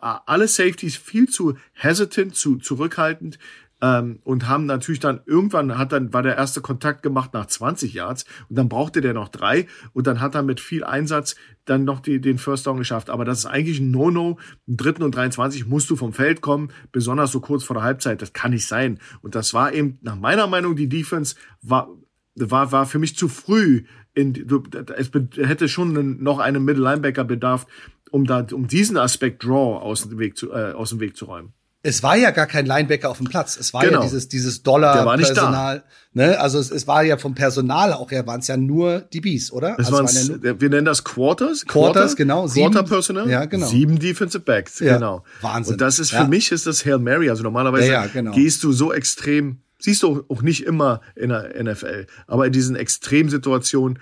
Alle Safeties viel zu hesitant, zu zurückhaltend ähm, und haben natürlich dann irgendwann hat dann war der erste Kontakt gemacht nach 20 Yards und dann brauchte der noch drei und dann hat er mit viel Einsatz dann noch die, den First Down geschafft. Aber das ist eigentlich ein No-No. Im dritten und 23 musst du vom Feld kommen, besonders so kurz vor der Halbzeit. Das kann nicht sein. Und das war eben nach meiner Meinung die Defense war war war für mich zu früh in, es hätte schon noch einen Middle Linebacker bedarf, um da, um diesen Aspekt Draw aus dem Weg zu, äh, aus dem Weg zu räumen. Es war ja gar kein Linebacker auf dem Platz. Es war genau. ja dieses, dieses Dollar-Personal. Ne? Also es, es war ja vom Personal auch her, waren es ja nur die Bees, oder? Es also waren ja wir nennen das Quarters. Quarters, Quarter, genau. Quarter Personal. Ja, genau. Sieben Defensive Backs, ja. genau. Wahnsinn. Und das ist für ja. mich ist das Hail Mary. Also normalerweise ja, genau. gehst du so extrem, siehst du auch nicht immer in der NFL, aber in diesen Extremsituationen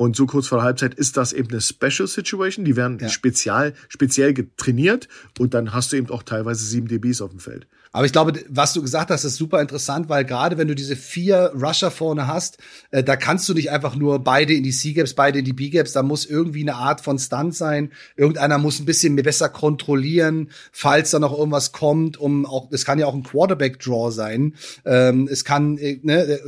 und so kurz vor der Halbzeit ist das eben eine Special Situation. Die werden ja. spezial, speziell getrainiert und dann hast du eben auch teilweise sieben DBs auf dem Feld. Aber ich glaube, was du gesagt hast, ist super interessant, weil gerade wenn du diese vier Rusher vorne hast, äh, da kannst du nicht einfach nur beide in die C-Gaps, beide in die B-Gaps, da muss irgendwie eine Art von Stunt sein. Irgendeiner muss ein bisschen besser kontrollieren, falls da noch irgendwas kommt, um auch, es kann ja auch ein Quarterback-Draw sein. Ähm, es kann, äh, ne,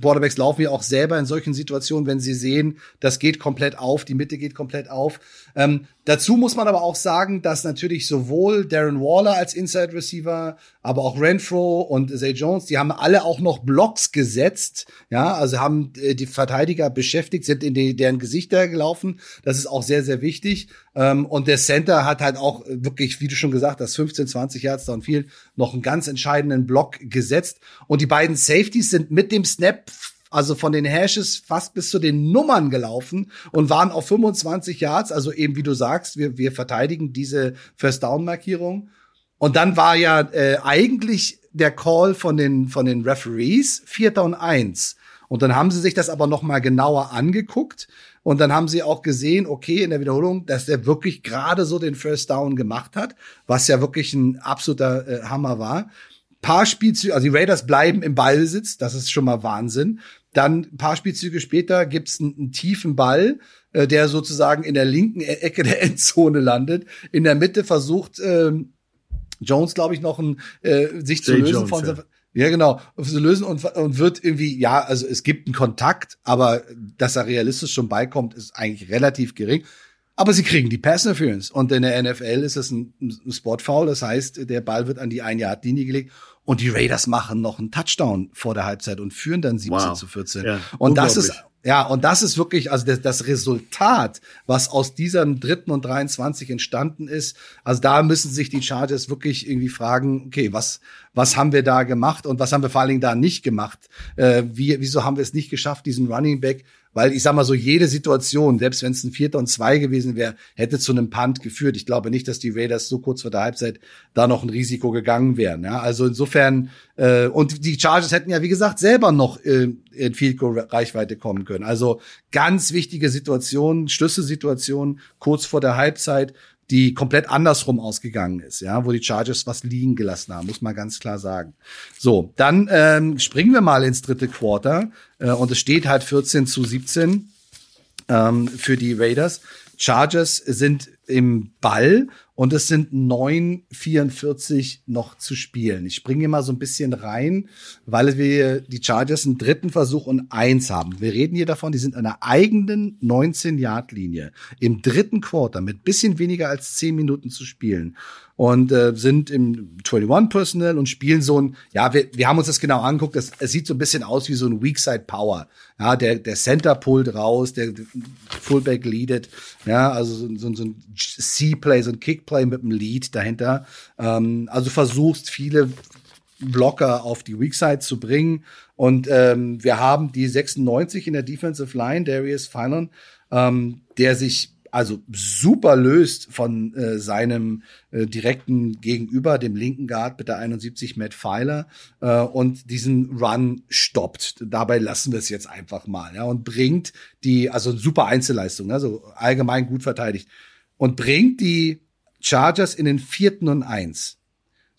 Quarterbacks laufen ja auch selber in solchen Situationen, wenn sie sehen, das geht komplett auf, die Mitte geht komplett auf. Ähm, dazu muss man aber auch sagen, dass natürlich sowohl Darren Waller als Inside Receiver, aber auch Renfro und Zay Jones, die haben alle auch noch Blocks gesetzt, ja, also haben äh, die Verteidiger beschäftigt, sind in die, deren Gesichter gelaufen. Das ist auch sehr, sehr wichtig. Ähm, und der Center hat halt auch wirklich, wie du schon gesagt hast, 15, 20 Yards viel, noch einen ganz entscheidenden Block gesetzt. Und die beiden Safeties sind mit dem Snap also von den Hashes fast bis zu den Nummern gelaufen und waren auf 25 Yards, also eben wie du sagst, wir, wir verteidigen diese First Down Markierung. Und dann war ja äh, eigentlich der Call von den von den Referees Vierter und Eins. Und dann haben sie sich das aber noch mal genauer angeguckt und dann haben sie auch gesehen, okay, in der Wiederholung, dass der wirklich gerade so den First Down gemacht hat, was ja wirklich ein absoluter äh, Hammer war. Paar Spielzüge, also die Raiders bleiben im Ballbesitz, das ist schon mal Wahnsinn. Dann ein paar Spielzüge später gibt's einen, einen tiefen Ball, äh, der sozusagen in der linken e-, Ecke der Endzone landet. In der Mitte versucht ähm, Jones, glaube ich, noch ein, äh, sich zu lösen Jones, von ja. Ja, genau. Zu lösen und, und wird irgendwie, ja, also es gibt einen Kontakt, aber dass er realistisch schon beikommt, ist eigentlich relativ gering. Aber sie kriegen die Pass Interference. Und in der NFL ist es ein, ein Spot-Foul. Das heißt, der Ball wird an die Ein-Yard-Linie gelegt. Und die Raiders machen noch einen Touchdown vor der Halbzeit und führen dann 17 wow. zu 14. Ja, und das ist, ja, und das ist wirklich, also das, das Resultat, was aus diesem dritten und 23 entstanden ist. Also da müssen sich die Chargers wirklich irgendwie fragen, okay, was, was haben wir da gemacht und was haben wir vor allen Dingen da nicht gemacht? Äh, wie, wieso haben wir es nicht geschafft, diesen Running Back weil ich sag mal so, jede Situation, selbst wenn es ein Vierter und Zwei gewesen wäre, hätte zu einem Punt geführt. Ich glaube nicht, dass die Raiders so kurz vor der Halbzeit da noch ein Risiko gegangen wären. Ja? Also insofern, äh, und die Chargers hätten ja, wie gesagt, selber noch äh, in Field Reichweite kommen können. Also ganz wichtige Situation, Schlüsselsituation, kurz vor der Halbzeit die komplett andersrum ausgegangen ist, ja, wo die Chargers was liegen gelassen haben, muss man ganz klar sagen. So, dann ähm, springen wir mal ins dritte Quarter äh, und es steht halt 14 zu 17 ähm, für die Raiders. Chargers sind im Ball und es sind 9,44 noch zu spielen. Ich springe mal so ein bisschen rein, weil wir die Chargers einen dritten Versuch und eins haben. Wir reden hier davon, die sind an der eigenen 19-Yard-Linie im dritten Quarter mit bisschen weniger als 10 Minuten zu spielen und äh, sind im 21 Personal und spielen so ein, ja, wir, wir haben uns das genau angeguckt, das, es sieht so ein bisschen aus wie so ein Weakside Power. Ja, der, der Center pullt raus, der Fullback leadet, ja, also so, so, so ein C-Play, so ein Kick-Play mit einem Lead dahinter. Ähm, also versuchst viele Blocker auf die Weakside zu bringen. Und ähm, wir haben die 96 in der Defensive Line, Darius Finan, ähm, der sich also super löst von äh, seinem äh, direkten Gegenüber, dem linken Guard mit der 71 Matt Pfeiler äh, und diesen Run stoppt. Dabei lassen wir es jetzt einfach mal, ja, und bringt die, also super Einzelleistung, also allgemein gut verteidigt und bringt die Chargers in den vierten und eins.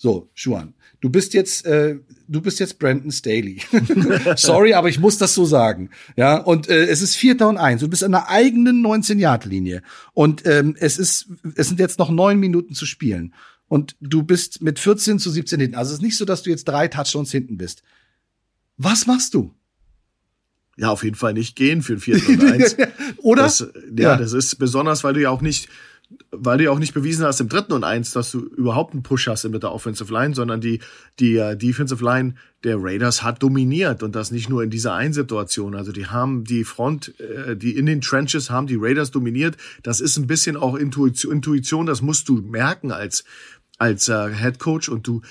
So, Schuan, du bist jetzt, äh, du bist jetzt Brandon Staley. <laughs> Sorry, aber ich muss das so sagen. Ja, und äh, es ist Vierter und Eins. Du bist an der eigenen 19-Yard-Linie. Und ähm, es ist, es sind jetzt noch neun Minuten zu spielen. Und du bist mit 14 zu 17 hinten. Also es ist nicht so, dass du jetzt drei Touchdowns hinten bist. Was machst du? Ja, auf jeden Fall nicht gehen für ein Viertel und Eins. <laughs> Oder? Das, ja, ja, das ist besonders, weil du ja auch nicht weil du ja auch nicht bewiesen hast im dritten und eins, dass du überhaupt einen Push hast mit der Offensive Line, sondern die, die uh, Defensive Line der Raiders hat dominiert und das nicht nur in dieser einen Situation. Also die haben die Front, äh, die in den Trenches haben die Raiders dominiert. Das ist ein bisschen auch Intuition, Intuition das musst du merken als, als äh, Head Coach und du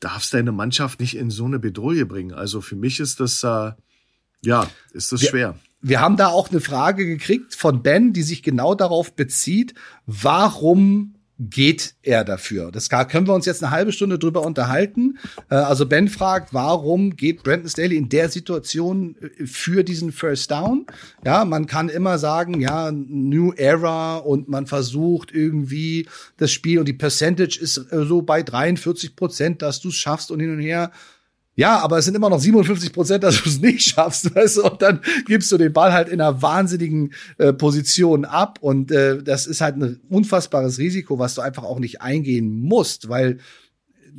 darfst deine Mannschaft nicht in so eine Bedrohung bringen. Also für mich ist das, äh, ja, ist das schwer wir haben da auch eine Frage gekriegt von Ben, die sich genau darauf bezieht, warum geht er dafür? Das können wir uns jetzt eine halbe Stunde drüber unterhalten. Äh, also Ben fragt, warum geht Brandon Staley in der Situation äh, für diesen First Down? Ja, man kann immer sagen, ja, New Era und man versucht irgendwie das Spiel und die Percentage ist äh, so bei 43 Prozent, dass du es schaffst und hin und her. Ja, aber es sind immer noch 57 Prozent, dass du es nicht schaffst, <laughs> weißt du, und dann gibst du den Ball halt in einer wahnsinnigen äh, Position ab und äh, das ist halt ein unfassbares Risiko, was du einfach auch nicht eingehen musst, weil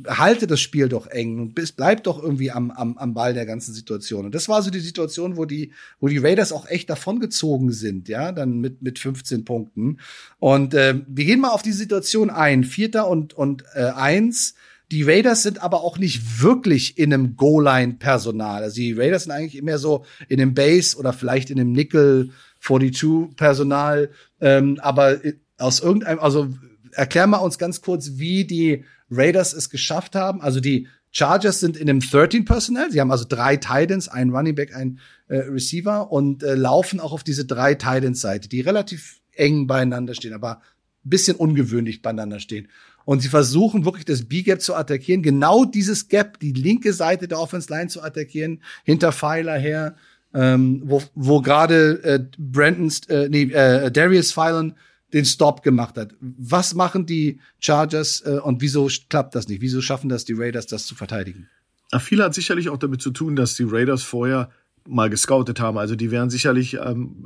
halte das Spiel doch eng und bis, bleib doch irgendwie am, am, am Ball der ganzen Situation. Und das war so die Situation, wo die, wo die Raiders auch echt davongezogen sind, ja, dann mit, mit 15 Punkten. Und äh, wir gehen mal auf die Situation ein. Vierter und, und äh, eins. Die Raiders sind aber auch nicht wirklich in einem Goal-Line-Personal. Also die Raiders sind eigentlich immer so in einem Base oder vielleicht in einem Nickel 42-Personal. Ähm, aber aus irgendeinem, also erklär mal uns ganz kurz, wie die Raiders es geschafft haben. Also die Chargers sind in einem 13 Personnel. Sie haben also drei Titans, ein Running Back, ein äh, Receiver und äh, laufen auch auf diese drei Titans Seite, die relativ eng beieinander stehen, aber ein bisschen ungewöhnlich beieinander stehen. Und sie versuchen wirklich das B-Gap zu attackieren, genau dieses Gap, die linke Seite der Offense Line zu attackieren, hinter Pfeiler her, ähm, wo, wo gerade äh, Brandon, äh, nee, äh, Darius Phelan den Stop gemacht hat. Was machen die Chargers äh, und wieso klappt das nicht? Wieso schaffen das die Raiders, das zu verteidigen? Ja, viel hat sicherlich auch damit zu tun, dass die Raiders vorher mal gescoutet haben. Also die werden sicherlich ähm,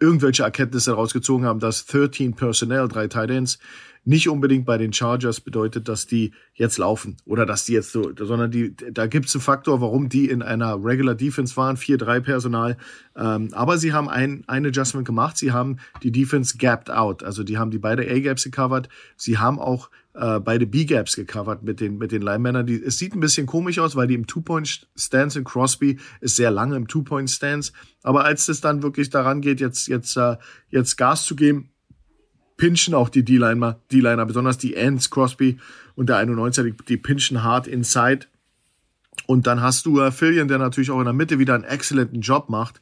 irgendwelche Erkenntnisse rausgezogen haben, dass 13 Personnel, drei Titans, nicht unbedingt bei den Chargers bedeutet, dass die jetzt laufen oder dass die jetzt so, sondern die, da gibt es einen Faktor, warum die in einer Regular Defense waren, 4-3 Personal. Ähm, aber sie haben ein, ein Adjustment gemacht. Sie haben die Defense gapped out. Also die haben die beide A-Gaps gecovert. Sie haben auch äh, beide B-Gaps gecovert mit den, mit den Linemännern. Es sieht ein bisschen komisch aus, weil die im Two-Point-Stance in Crosby ist sehr lange im Two-Point-Stance. Aber als es dann wirklich daran geht, jetzt, jetzt, äh, jetzt Gas zu geben, pinchen auch die D-Liner, D-Liner, besonders die Ends, Crosby und der 91er, die, die pinchen hart inside. Und dann hast du äh, Fillion, der natürlich auch in der Mitte wieder einen exzellenten Job macht.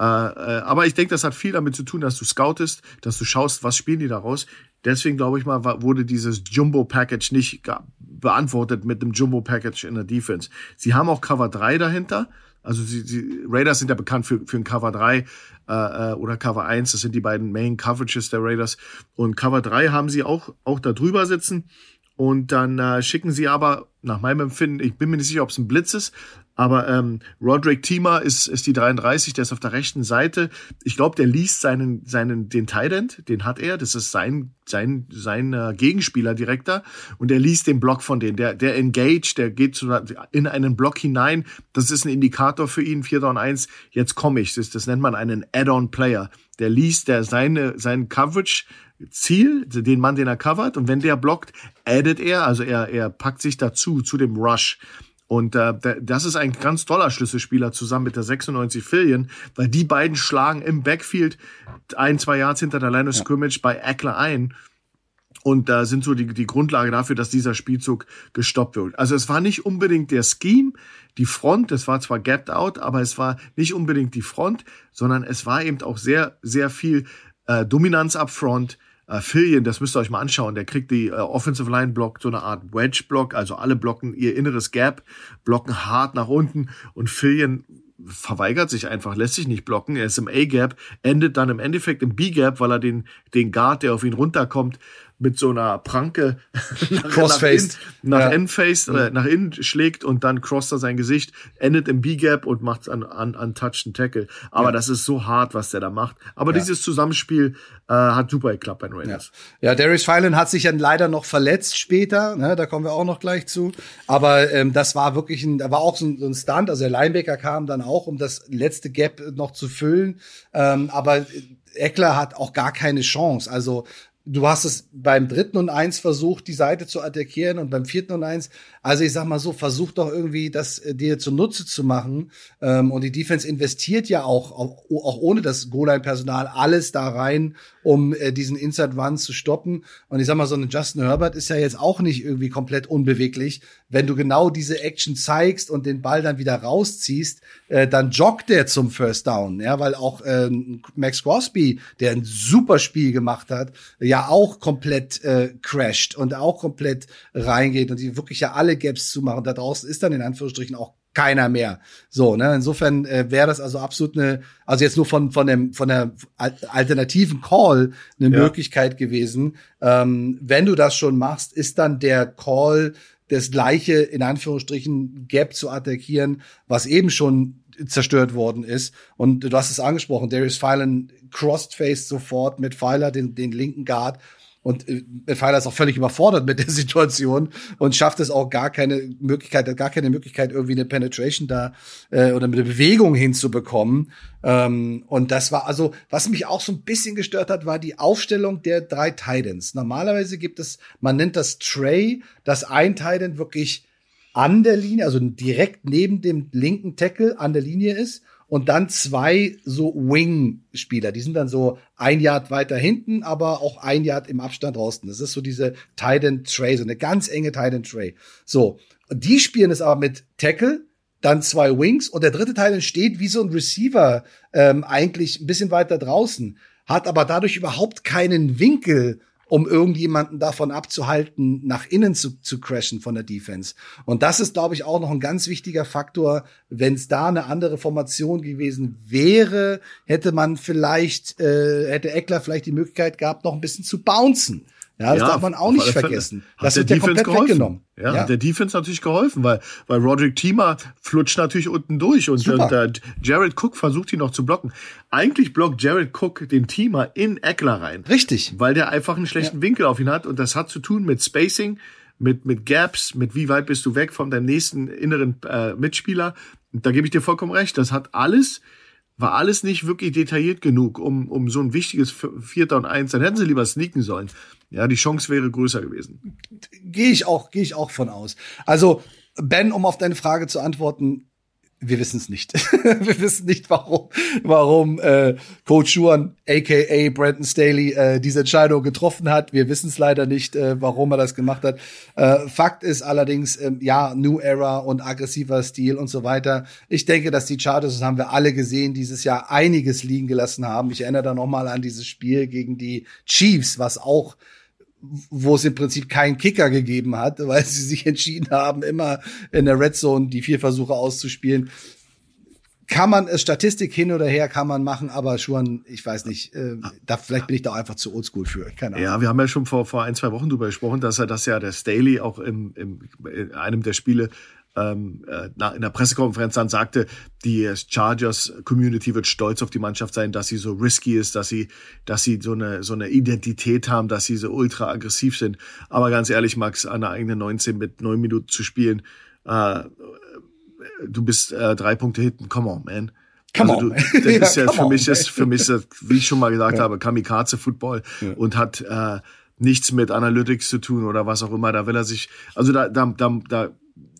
Äh, äh, aber ich denke, das hat viel damit zu tun, dass du scoutest, dass du schaust, was spielen die daraus. Deswegen glaube ich mal, wurde dieses Jumbo-Package nicht beantwortet mit dem Jumbo-Package in der Defense. Sie haben auch Cover 3 dahinter. Also die, die Raiders sind ja bekannt für, für ein Cover 3 äh, äh, oder Cover 1. Das sind die beiden Main Coverages der Raiders. Und Cover 3 haben sie auch, auch da drüber sitzen. Und dann äh, schicken sie aber, nach meinem Empfinden, ich bin mir nicht sicher, ob es ein Blitz ist, aber ähm, Roderick Thiemer ist, ist die 33, der ist auf der rechten Seite. Ich glaube, der liest seinen, seinen, den Tident, den hat er. Das ist sein, sein, sein äh, Gegenspieler direkter. Und er liest den Block von denen. Der, der engaged, der geht zu, in einen Block hinein. Das ist ein Indikator für ihn, 4 Down 1. Jetzt komme ich. Das, das nennt man einen Add-on-Player. Der liest der seine, sein Coverage Ziel, den Mann, den er covert. Und wenn der blockt, addet er, also er, er packt sich dazu, zu dem Rush. Und äh, das ist ein ganz toller Schlüsselspieler zusammen mit der 96 Fillion, weil die beiden schlagen im Backfield ein, zwei Yards hinter der Line of Scrimmage bei Eckler ein. Und da äh, sind so die, die Grundlage dafür, dass dieser Spielzug gestoppt wird. Also es war nicht unbedingt der Scheme, die Front, es war zwar gapped out, aber es war nicht unbedingt die Front, sondern es war eben auch sehr, sehr viel äh, Dominanz up front, äh, Fillion, das müsst ihr euch mal anschauen, der kriegt die äh, Offensive Line blockt so eine Art Wedge Block, also alle blocken ihr inneres Gap, blocken hart nach unten und Fillion verweigert sich einfach, lässt sich nicht blocken. Er ist im A-Gap, endet dann im Endeffekt im B-Gap, weil er den, den Guard, der auf ihn runterkommt, mit so einer Pranke nach, <laughs> Crossface. nach, nach ja. Endface, äh, nach innen schlägt und dann crosst er sein Gesicht, endet im B-Gap und macht an, an, an Touch and Tackle. Aber ja. das ist so hart, was der da macht. Aber ja. dieses Zusammenspiel äh, hat super geklappt bei den Raiders. Ja, ja Darius Phelan hat sich dann leider noch verletzt später, ne, da kommen wir auch noch gleich zu. Aber ähm, das war wirklich ein, da war auch so ein, so ein Stunt, also der Linebacker kam dann auch, um das letzte Gap noch zu füllen. Ähm, aber Eckler hat auch gar keine Chance. Also du hast es beim dritten und eins versucht, die Seite zu attackieren und beim vierten und eins also ich sag mal so, versuch doch irgendwie das äh, dir zunutze zu machen. Ähm, und die Defense investiert ja auch, auch, auch ohne das Goal-Line-Personal, alles da rein, um äh, diesen Inside-Run zu stoppen. Und ich sag mal, so ein Justin Herbert ist ja jetzt auch nicht irgendwie komplett unbeweglich. Wenn du genau diese Action zeigst und den Ball dann wieder rausziehst, äh, dann joggt der zum First Down. Ja, weil auch äh, Max Crosby, der ein super Spiel gemacht hat, ja auch komplett äh, crasht und auch komplett reingeht und die wirklich ja alle Gaps zumachen. Da draußen ist dann in Anführungsstrichen auch keiner mehr. So, ne? Insofern äh, wäre das also absolut eine, also jetzt nur von von dem von der alternativen Call eine ja. Möglichkeit gewesen. Ähm, wenn du das schon machst, ist dann der Call das gleiche in Anführungsstrichen Gap zu attackieren, was eben schon zerstört worden ist. Und du hast es angesprochen, Darius Phylan crossed face sofort mit Pfeiler den, den linken Guard Und äh, Pfeiler ist auch völlig überfordert mit der <laughs> Situation und schafft es auch gar keine Möglichkeit, gar keine Möglichkeit, irgendwie eine Penetration da äh, oder eine Bewegung hinzubekommen. Ähm, und das war also, was mich auch so ein bisschen gestört hat, war die Aufstellung der drei Titans. Normalerweise gibt es, man nennt das Tray, dass ein Titan wirklich an der Linie, also direkt neben dem linken Tackle an der Linie ist und dann zwei so Wing-Spieler. Die sind dann so ein Yard weiter hinten, aber auch ein Yard im Abstand draußen. Das ist so diese Titan Tray, so eine ganz enge Titan Tray. So. Die spielen es aber mit Tackle, dann zwei Wings und der dritte Titan steht wie so ein Receiver ähm, eigentlich ein bisschen weiter draußen, hat aber dadurch überhaupt keinen Winkel um irgendjemanden davon abzuhalten, nach innen zu, zu crashen von der Defense. Und das ist, glaube ich, auch noch ein ganz wichtiger Faktor. Wenn es da eine andere Formation gewesen wäre, hätte man vielleicht, äh, hätte Eckler vielleicht die Möglichkeit gehabt, noch ein bisschen zu bouncen. Ja, das ja, darf man auch nicht vergessen. Hat das wird ja komplett geholfen. weggenommen. Ja, ja, hat der Defense natürlich geholfen, weil, weil Roderick Thiemer flutscht natürlich unten durch und, und äh, Jared Cook versucht ihn noch zu blocken. Eigentlich blockt Jared Cook den Thiemer in Eckler rein. Richtig. Weil der einfach einen schlechten ja. Winkel auf ihn hat und das hat zu tun mit Spacing, mit, mit Gaps, mit wie weit bist du weg von deinem nächsten inneren äh, Mitspieler. Und da gebe ich dir vollkommen recht. Das hat alles war alles nicht wirklich detailliert genug, um, um so ein wichtiges Vierter und Eins. Dann hätten sie lieber sneaken sollen. Ja, die Chance wäre größer gewesen. Gehe ich auch, gehe ich auch von aus. Also, Ben, um auf deine Frage zu antworten, wir wissen es nicht. <laughs> wir wissen nicht, warum, warum äh, Coach Schuan, aka Brandon Staley, äh, diese Entscheidung getroffen hat. Wir wissen es leider nicht, äh, warum er das gemacht hat. Äh, Fakt ist allerdings, äh, ja, New Era und aggressiver Stil und so weiter. Ich denke, dass die Chargers, das haben wir alle gesehen, dieses Jahr einiges liegen gelassen haben. Ich erinnere da noch mal an dieses Spiel gegen die Chiefs, was auch wo es im Prinzip keinen Kicker gegeben hat, <laughs> weil sie sich entschieden haben, immer in der Red Zone die vier Versuche auszuspielen. Kann man äh, Statistik hin oder her kann man machen, aber schon, ich weiß nicht, äh, da vielleicht bin ich da einfach zu oldschool für. Keine Ahnung. Ja, wir haben ja schon vor, vor ein, zwei Wochen drüber gesprochen, dass er das ja der Staley auch im, im, in einem der Spiele ähm, äh, in der Pressekonferenz dann sagte, die Chargers Community wird stolz auf die Mannschaft sein, dass sie so risky ist, dass sie, dass sie so eine, so eine Identität haben, dass sie so ultra aggressiv sind. Aber ganz ehrlich, Max, an der eigenen 19 mit neun Minuten zu spielen, äh, du bist äh, drei Punkte hinten, come on, man. Come also du, das <laughs> ja, ist ja für on, mich ist für mich ist, wie ich schon mal gesagt ja. habe, Kamikaze Football ja. und hat äh, nichts mit Analytics zu tun oder was auch immer. Da will er sich, also da, da, da, da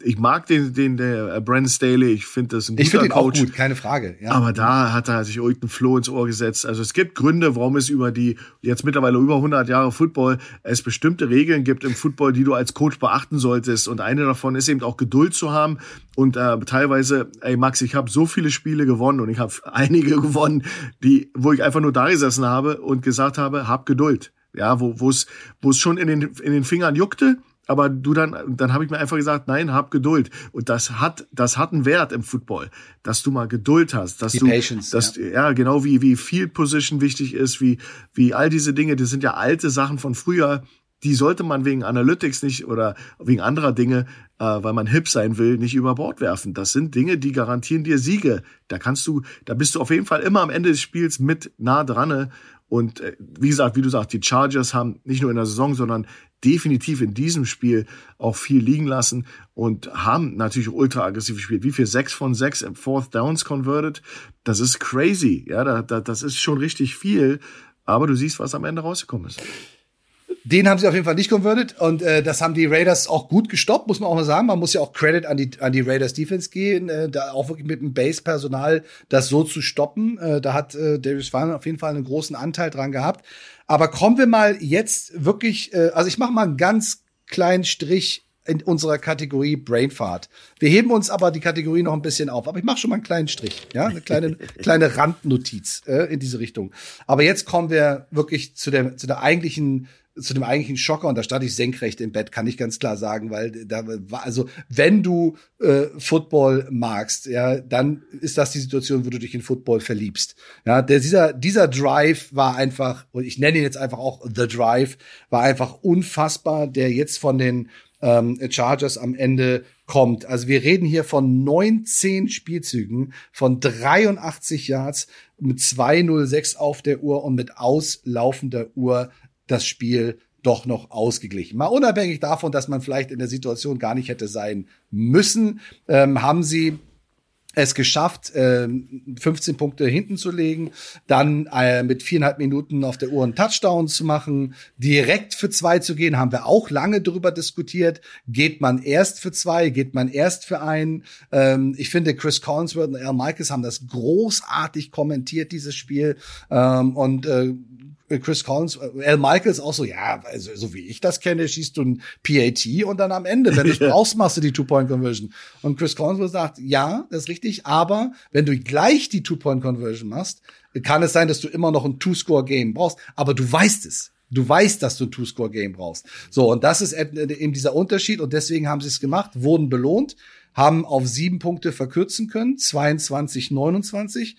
ich mag den, den der äh, Brandon Staley, ich finde das ein ich guter Coach. Auch gut, keine Frage. Ja. Aber da hat er sich irgendeinen Floh ins Ohr gesetzt. Also es gibt Gründe, warum es über die jetzt mittlerweile über 100 Jahre Football es bestimmte Regeln gibt im Football, die du als Coach beachten solltest. Und eine davon ist eben auch Geduld zu haben und äh, teilweise, ey Max, ich habe so viele Spiele gewonnen und ich habe <laughs> einige gewonnen, die, wo ich einfach nur da gesessen habe und gesagt habe, hab Geduld. Ja, wo wo es wo es schon in den in den Fingern juckte aber du dann, dann habe ich mir einfach gesagt, nein, hab Geduld. Und das hat, das hat einen Wert im Football, dass du mal Geduld hast, dass Die du, Patience, dass, ja. ja. genau wie, wie Field Position wichtig ist, wie, wie all diese Dinge, das sind ja alte Sachen von früher, die sollte man wegen Analytics nicht oder wegen anderer Dinge, äh, weil man hip sein will, nicht über Bord werfen. Das sind Dinge, die garantieren dir Siege. Da kannst du, da bist du auf jeden Fall immer am Ende des Spiels mit nah dran. Und äh, wie gesagt, wie du sagst, die Chargers haben nicht nur in der Saison, sondern definitiv in diesem Spiel auch viel liegen lassen und haben natürlich ultra aggressiv gespielt. Wie viel? Sechs von sechs im Fourth Downs converted. Das ist crazy. Ja, da, da, das ist schon richtig viel. Aber du siehst, was am Ende rausgekommen ist. Den haben sie auf jeden Fall nicht converted und äh, das haben die Raiders auch gut gestoppt, muss man auch mal sagen. Man muss ja auch Credit an die an die Raiders Defense gehen, äh, da auch wirklich mit dem Base Personal das so zu stoppen. Äh, da hat äh, Darius Farner auf jeden Fall einen großen Anteil dran gehabt. Aber kommen wir mal jetzt wirklich, äh, also ich mache mal einen ganz kleinen Strich in unserer Kategorie Brainfart. Wir heben uns aber die Kategorie noch ein bisschen auf. Aber ich mache schon mal einen kleinen Strich, ja, eine kleine, <laughs> kleine Randnotiz äh, in diese Richtung. Aber jetzt kommen wir wirklich zu der, zu der eigentlichen zu dem eigentlichen Schocker und da stand ich senkrecht im Bett, kann ich ganz klar sagen, weil da war also wenn du äh, Football magst, ja, dann ist das die Situation, wo du dich in Football verliebst. Ja, der, dieser dieser Drive war einfach und ich nenne ihn jetzt einfach auch The Drive war einfach unfassbar, der jetzt von den ähm, Chargers am Ende kommt. Also wir reden hier von 19 Spielzügen, von 83 Yards mit 206 auf der Uhr und mit auslaufender Uhr das Spiel doch noch ausgeglichen. Mal unabhängig davon, dass man vielleicht in der Situation gar nicht hätte sein müssen, ähm, haben sie es geschafft, 15 ähm, Punkte hinten zu legen, dann äh, mit viereinhalb Minuten auf der Uhr einen Touchdown zu machen, direkt für zwei zu gehen, haben wir auch lange darüber diskutiert. Geht man erst für zwei, geht man erst für einen? Ähm, ich finde, Chris Collinsworth und Al Michaels haben das großartig kommentiert, dieses Spiel. Ähm, und äh, Chris Collins, äh, Al Michaels auch so, ja, also, so wie ich das kenne, schießt du ein PAT und dann am Ende, wenn du <laughs> es brauchst, machst du die Two-Point-Conversion. Und Chris Collins sagt, ja, das ist richtig, aber wenn du gleich die Two-Point-Conversion machst, kann es sein, dass du immer noch ein Two-Score-Game brauchst, aber du weißt es. Du weißt, dass du ein Two-Score-Game brauchst. So, und das ist eben dieser Unterschied und deswegen haben sie es gemacht, wurden belohnt, haben auf sieben Punkte verkürzen können, 22, 29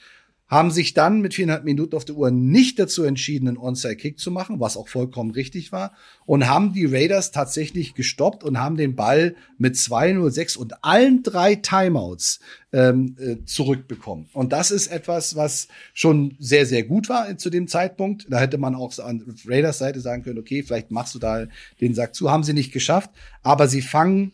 haben sich dann mit viereinhalb Minuten auf der Uhr nicht dazu entschieden, einen Onside-Kick zu machen, was auch vollkommen richtig war, und haben die Raiders tatsächlich gestoppt und haben den Ball mit 2-0-6 und allen drei Timeouts ähm, äh, zurückbekommen. Und das ist etwas, was schon sehr, sehr gut war zu dem Zeitpunkt. Da hätte man auch an Raiders Seite sagen können, okay, vielleicht machst du da den Sack zu. Haben sie nicht geschafft, aber sie fangen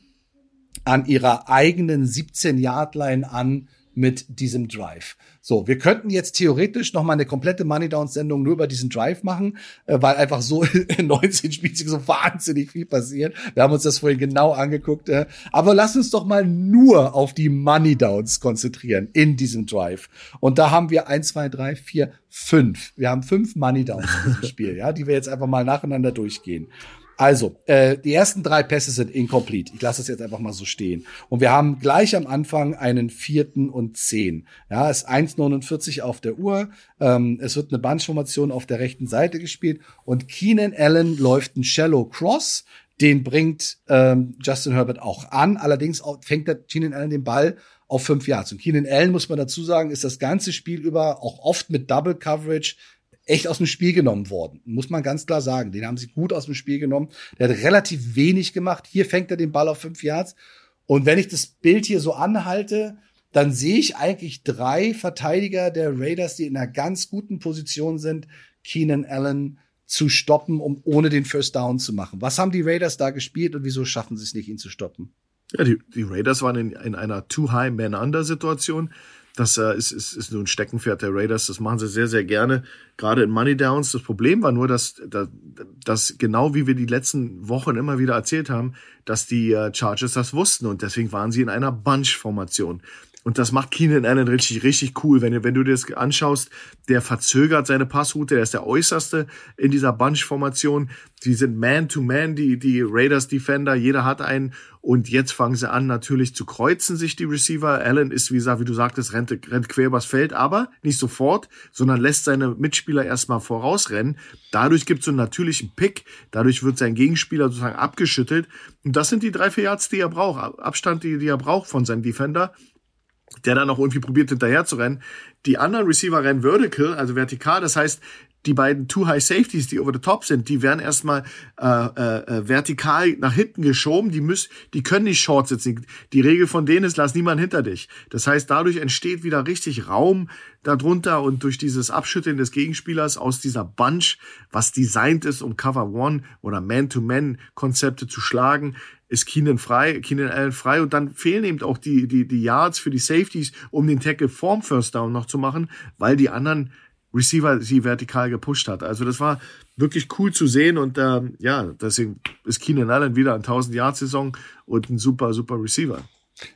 an ihrer eigenen 17-Yard-Line an, mit diesem Drive. So, wir könnten jetzt theoretisch noch mal eine komplette Money Downs Sendung nur über diesen Drive machen, äh, weil einfach so <laughs> in 19 Spielzügen so wahnsinnig viel passiert. Wir haben uns das vorhin genau angeguckt. Äh, aber lass uns doch mal nur auf die Money Downs konzentrieren in diesem Drive. Und da haben wir eins, zwei, drei, vier, fünf. Wir haben fünf Money Downs in diesem <laughs> Spiel, ja, die wir jetzt einfach mal nacheinander durchgehen. Also, äh, die ersten drei Pässe sind incomplete. Ich lasse das jetzt einfach mal so stehen. Und wir haben gleich am Anfang einen vierten und zehn. Ja, es ist 1,49 auf der Uhr. Ähm, es wird eine Bunchformation auf der rechten Seite gespielt. Und Keenan Allen läuft einen Shallow Cross. Den bringt ähm, Justin Herbert auch an. Allerdings fängt der Keenan Allen den Ball auf fünf Yards. Und Keenan Allen, muss man dazu sagen, ist das ganze Spiel über auch oft mit Double Coverage echt aus dem Spiel genommen worden. Muss man ganz klar sagen. Den haben sie gut aus dem Spiel genommen. Der hat relativ wenig gemacht. Hier fängt er den Ball auf fünf Yards. Und wenn ich das Bild hier so anhalte, dann sehe ich eigentlich drei Verteidiger der Raiders, die in einer ganz guten Position sind, Keenan Allen zu stoppen, um ohne den First Down zu machen. Was haben die Raiders da gespielt und wieso schaffen sie es nicht, ihn zu stoppen? Ja, die, die Raiders waren in, in einer Too-High-Man-Under-Situation. Das äh, ist, ist, ist nur ein Steckenpferd der Raiders. Das machen sie sehr, sehr gerne. Gerade in Money Downs. Das Problem war nur, dass, dass, dass genau wie wir die letzten Wochen immer wieder erzählt haben, dass die äh, Chargers das wussten und deswegen waren sie in einer Bunch-Formation. Und das macht Keenan Allen richtig, richtig cool. Wenn, wenn du dir das anschaust, der verzögert seine Passroute, der ist der äußerste in dieser Bunch-Formation. Die sind Man-to-Man, die, die Raiders-Defender, jeder hat einen. Und jetzt fangen sie an, natürlich zu kreuzen sich die Receiver. Allen ist, wie wie du sagtest, rennt, rennt quer übers Feld, aber nicht sofort, sondern lässt seine Mitspieler erstmal vorausrennen. Dadurch gibt es so einen natürlichen Pick. Dadurch wird sein Gegenspieler sozusagen abgeschüttelt. Und das sind die drei, vier Yards, die er braucht. Abstand, die, die er braucht von seinem Defender der dann auch irgendwie probiert hinterher zu rennen. Die anderen Receiver rennen vertical, also vertikal. Das heißt, die beiden Two High Safeties, die over the top sind, die werden erstmal äh, äh, äh, vertikal nach hinten geschoben. Die müssen, die können nicht short sitzen. Die Regel von denen ist, lass niemand hinter dich. Das heißt, dadurch entsteht wieder richtig Raum darunter und durch dieses Abschütteln des Gegenspielers aus dieser Bunch, was designt ist, um Cover One oder Man-to-Man-Konzepte zu schlagen, ist Keenan frei, Keenan Allen frei und dann fehlen eben auch die, die, die Yards für die Safeties, um den Tackle vorm First Down noch zu machen, weil die anderen Receiver sie vertikal gepusht hat. Also das war wirklich cool zu sehen und ähm, ja, deswegen ist Keenan Allen wieder ein 1000 Yard Saison und ein super super Receiver.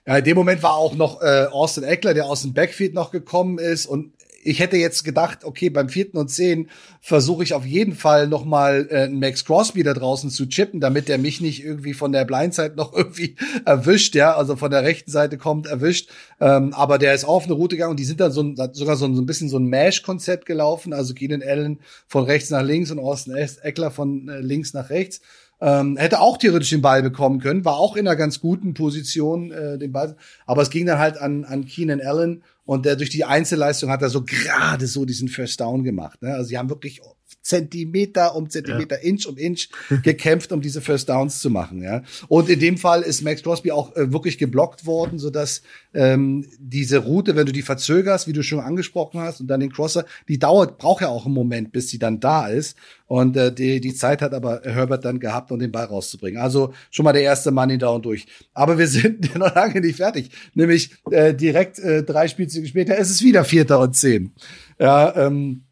Ja, in dem Moment war auch noch äh, Austin Eckler, der aus dem Backfield noch gekommen ist und ich hätte jetzt gedacht, okay, beim vierten und zehn versuche ich auf jeden Fall noch mal äh, Max Crosby da draußen zu chippen, damit er mich nicht irgendwie von der Blindside noch <laughs> irgendwie erwischt, ja, also von der rechten Seite kommt erwischt. Ähm, aber der ist auf eine Route gegangen und die sind dann so ein, sogar so ein, so ein bisschen so ein Mash-Konzept gelaufen, also Keenan Allen von rechts nach links und Austin Eckler von äh, links nach rechts. Ähm, hätte auch theoretisch den Ball bekommen können, war auch in einer ganz guten Position, äh, den Ball. Aber es ging dann halt an, an Keenan Allen und der durch die Einzelleistung hat er so gerade so diesen First Down gemacht. Ne? Also sie haben wirklich Zentimeter um Zentimeter, ja. Inch um Inch gekämpft, um diese First Downs zu machen. Ja. Und in dem Fall ist Max Crosby auch äh, wirklich geblockt worden, so dass ähm, diese Route, wenn du die verzögerst, wie du schon angesprochen hast, und dann den Crosser, die dauert, braucht ja auch einen Moment, bis sie dann da ist. Und äh, die, die Zeit hat aber Herbert dann gehabt, um den Ball rauszubringen. Also schon mal der erste Money Down durch. Aber wir <laughs> sind noch lange nicht fertig. Nämlich äh, direkt äh, drei Spielzüge später ist es wieder Vierter und Zehn. Ja, ähm,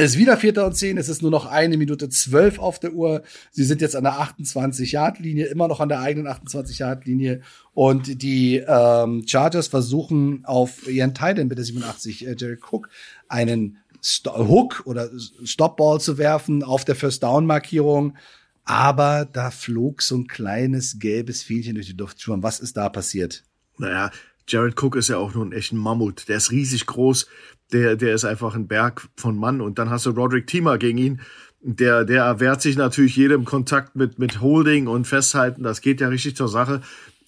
es ist wieder Vierter und Zehn. Es ist nur noch eine Minute zwölf auf der Uhr. Sie sind jetzt an der 28-Yard-Linie, immer noch an der eigenen 28-Yard-Linie. Und die ähm, Chargers versuchen auf ihren Titan mit der 87, äh, Jerry Cook, einen St Hook oder Stopball zu werfen auf der First Down Markierung. Aber da flog so ein kleines gelbes Fähnchen durch die Luft. Schon, was ist da passiert? Naja, Jared Cook ist ja auch nur ein echter Mammut. Der ist riesig groß. Der, der ist einfach ein Berg von Mann. Und dann hast du Roderick Thiemer gegen ihn. Der, der erwehrt sich natürlich jedem Kontakt mit, mit Holding und Festhalten. Das geht ja richtig zur Sache.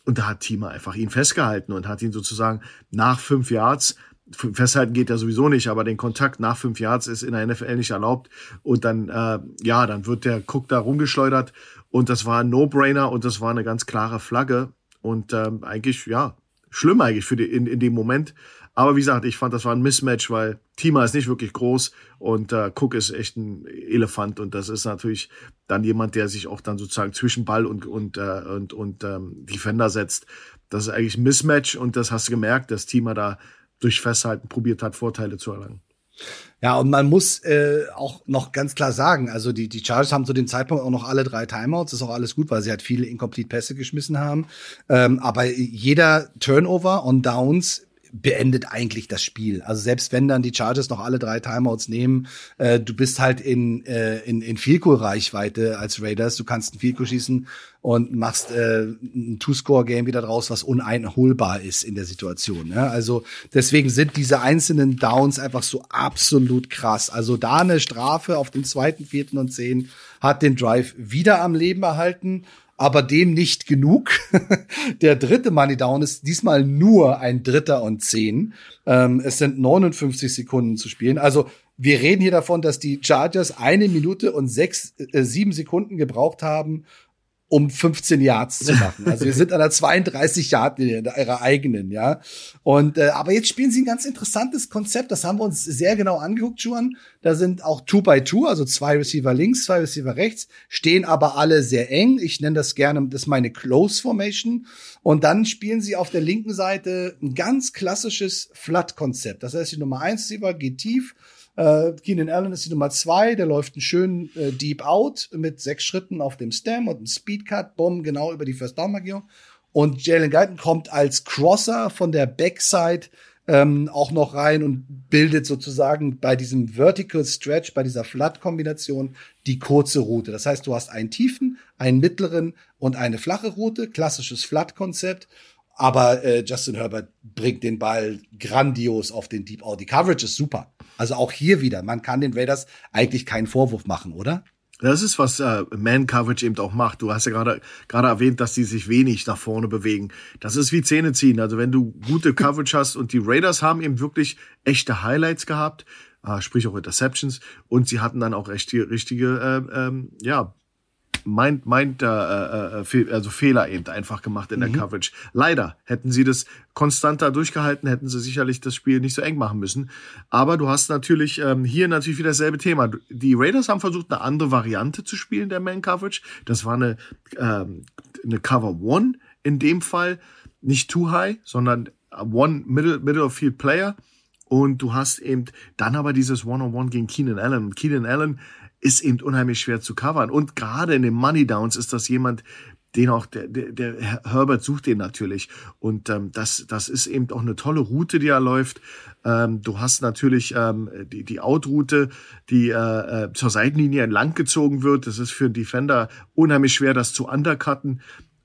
Und da hat Thiemer einfach ihn festgehalten und hat ihn sozusagen nach fünf Yards Festhalten geht ja sowieso nicht, aber den Kontakt nach fünf Yards ist in der NFL nicht erlaubt. Und dann, äh, ja, dann wird der Cook da rumgeschleudert. Und das war ein No-Brainer und das war eine ganz klare Flagge. Und ähm, eigentlich, ja, schlimm eigentlich für die, in, in dem Moment. Aber wie gesagt, ich fand, das war ein Mismatch, weil Tima ist nicht wirklich groß und äh, Cook ist echt ein Elefant und das ist natürlich dann jemand, der sich auch dann sozusagen zwischen Ball und und äh, und und ähm, Defender setzt. Das ist eigentlich ein Mismatch und das hast du gemerkt, dass Tima da durch Festhalten probiert hat, Vorteile zu erlangen. Ja, und man muss äh, auch noch ganz klar sagen, also die, die Chargers haben zu dem Zeitpunkt auch noch alle drei Timeouts, ist auch alles gut, weil sie halt viele incomplete Pässe geschmissen haben. Ähm, aber jeder Turnover on Downs beendet eigentlich das Spiel. Also selbst wenn dann die Chargers noch alle drei Timeouts nehmen, äh, du bist halt in, äh, in, in Field-Goal-Reichweite als Raiders. Du kannst ein Goal schießen und machst äh, ein Two-Score-Game wieder draus, was uneinholbar ist in der Situation. Ne? Also deswegen sind diese einzelnen Downs einfach so absolut krass. Also da eine Strafe auf den zweiten, vierten und zehn hat den Drive wieder am Leben erhalten aber dem nicht genug. <laughs> der dritte Money Down ist diesmal nur ein Dritter und Zehn. Ähm, es sind 59 Sekunden zu spielen. Also wir reden hier davon, dass die Chargers eine Minute und sechs, äh, sieben Sekunden gebraucht haben, um 15 Yards zu <laughs> machen. Also wir sind an der 32 Yard Linie ihrer eigenen, ja. Und äh, aber jetzt spielen sie ein ganz interessantes Konzept. Das haben wir uns sehr genau angeguckt, Juan. Da sind auch Two by Two, also zwei Receiver links, zwei Receiver rechts, stehen aber alle sehr eng. Ich nenne das gerne, das ist meine Close Formation. Und dann spielen sie auf der linken Seite ein ganz klassisches Flat-Konzept. Das heißt, die Nummer eins Receiver geht tief äh, Keenan Allen ist die Nummer zwei, der läuft einen schönen äh, Deep Out mit sechs Schritten auf dem Stem und einem Speedcut, bumm, genau über die First Down Markierung. Und Jalen Guyton kommt als Crosser von der Backside ähm, auch noch rein und bildet sozusagen bei diesem Vertical Stretch, bei dieser Flat-Kombination die kurze Route. Das heißt, du hast einen tiefen, einen mittleren und eine flache Route, klassisches Flat-Konzept. Aber äh, Justin Herbert bringt den Ball grandios auf den Deep Out. Die Coverage ist super. Also auch hier wieder, man kann den Raiders eigentlich keinen Vorwurf machen, oder? Das ist, was äh, Man-Coverage eben auch macht. Du hast ja gerade gerade erwähnt, dass die sich wenig nach vorne bewegen. Das ist wie Zähne ziehen. Also wenn du gute Coverage hast und die Raiders haben eben wirklich echte Highlights gehabt, äh, sprich auch Interceptions, und sie hatten dann auch echt die richtige, äh, ähm, ja, meint, meint äh, äh, äh also Fehler eben einfach gemacht in der mhm. Coverage. Leider hätten sie das konstanter durchgehalten, hätten sie sicherlich das Spiel nicht so eng machen müssen. Aber du hast natürlich ähm, hier natürlich wieder dasselbe Thema. Die Raiders haben versucht, eine andere Variante zu spielen der Man Coverage. Das war eine ähm, eine Cover One in dem Fall, nicht too high, sondern One Middle Middle of Field Player. Und du hast eben dann aber dieses One-on-One -on -One gegen Keenan Allen. Und Keenan Allen ist eben unheimlich schwer zu covern. Und gerade in den Money Downs ist das jemand, den auch der, der, der Herbert sucht den natürlich. Und ähm, das, das ist eben auch eine tolle Route, die er läuft. Ähm, du hast natürlich ähm, die, die Out-Route, die äh, äh zur Seitenlinie entlang gezogen wird. Das ist für einen Defender unheimlich schwer, das zu undercutten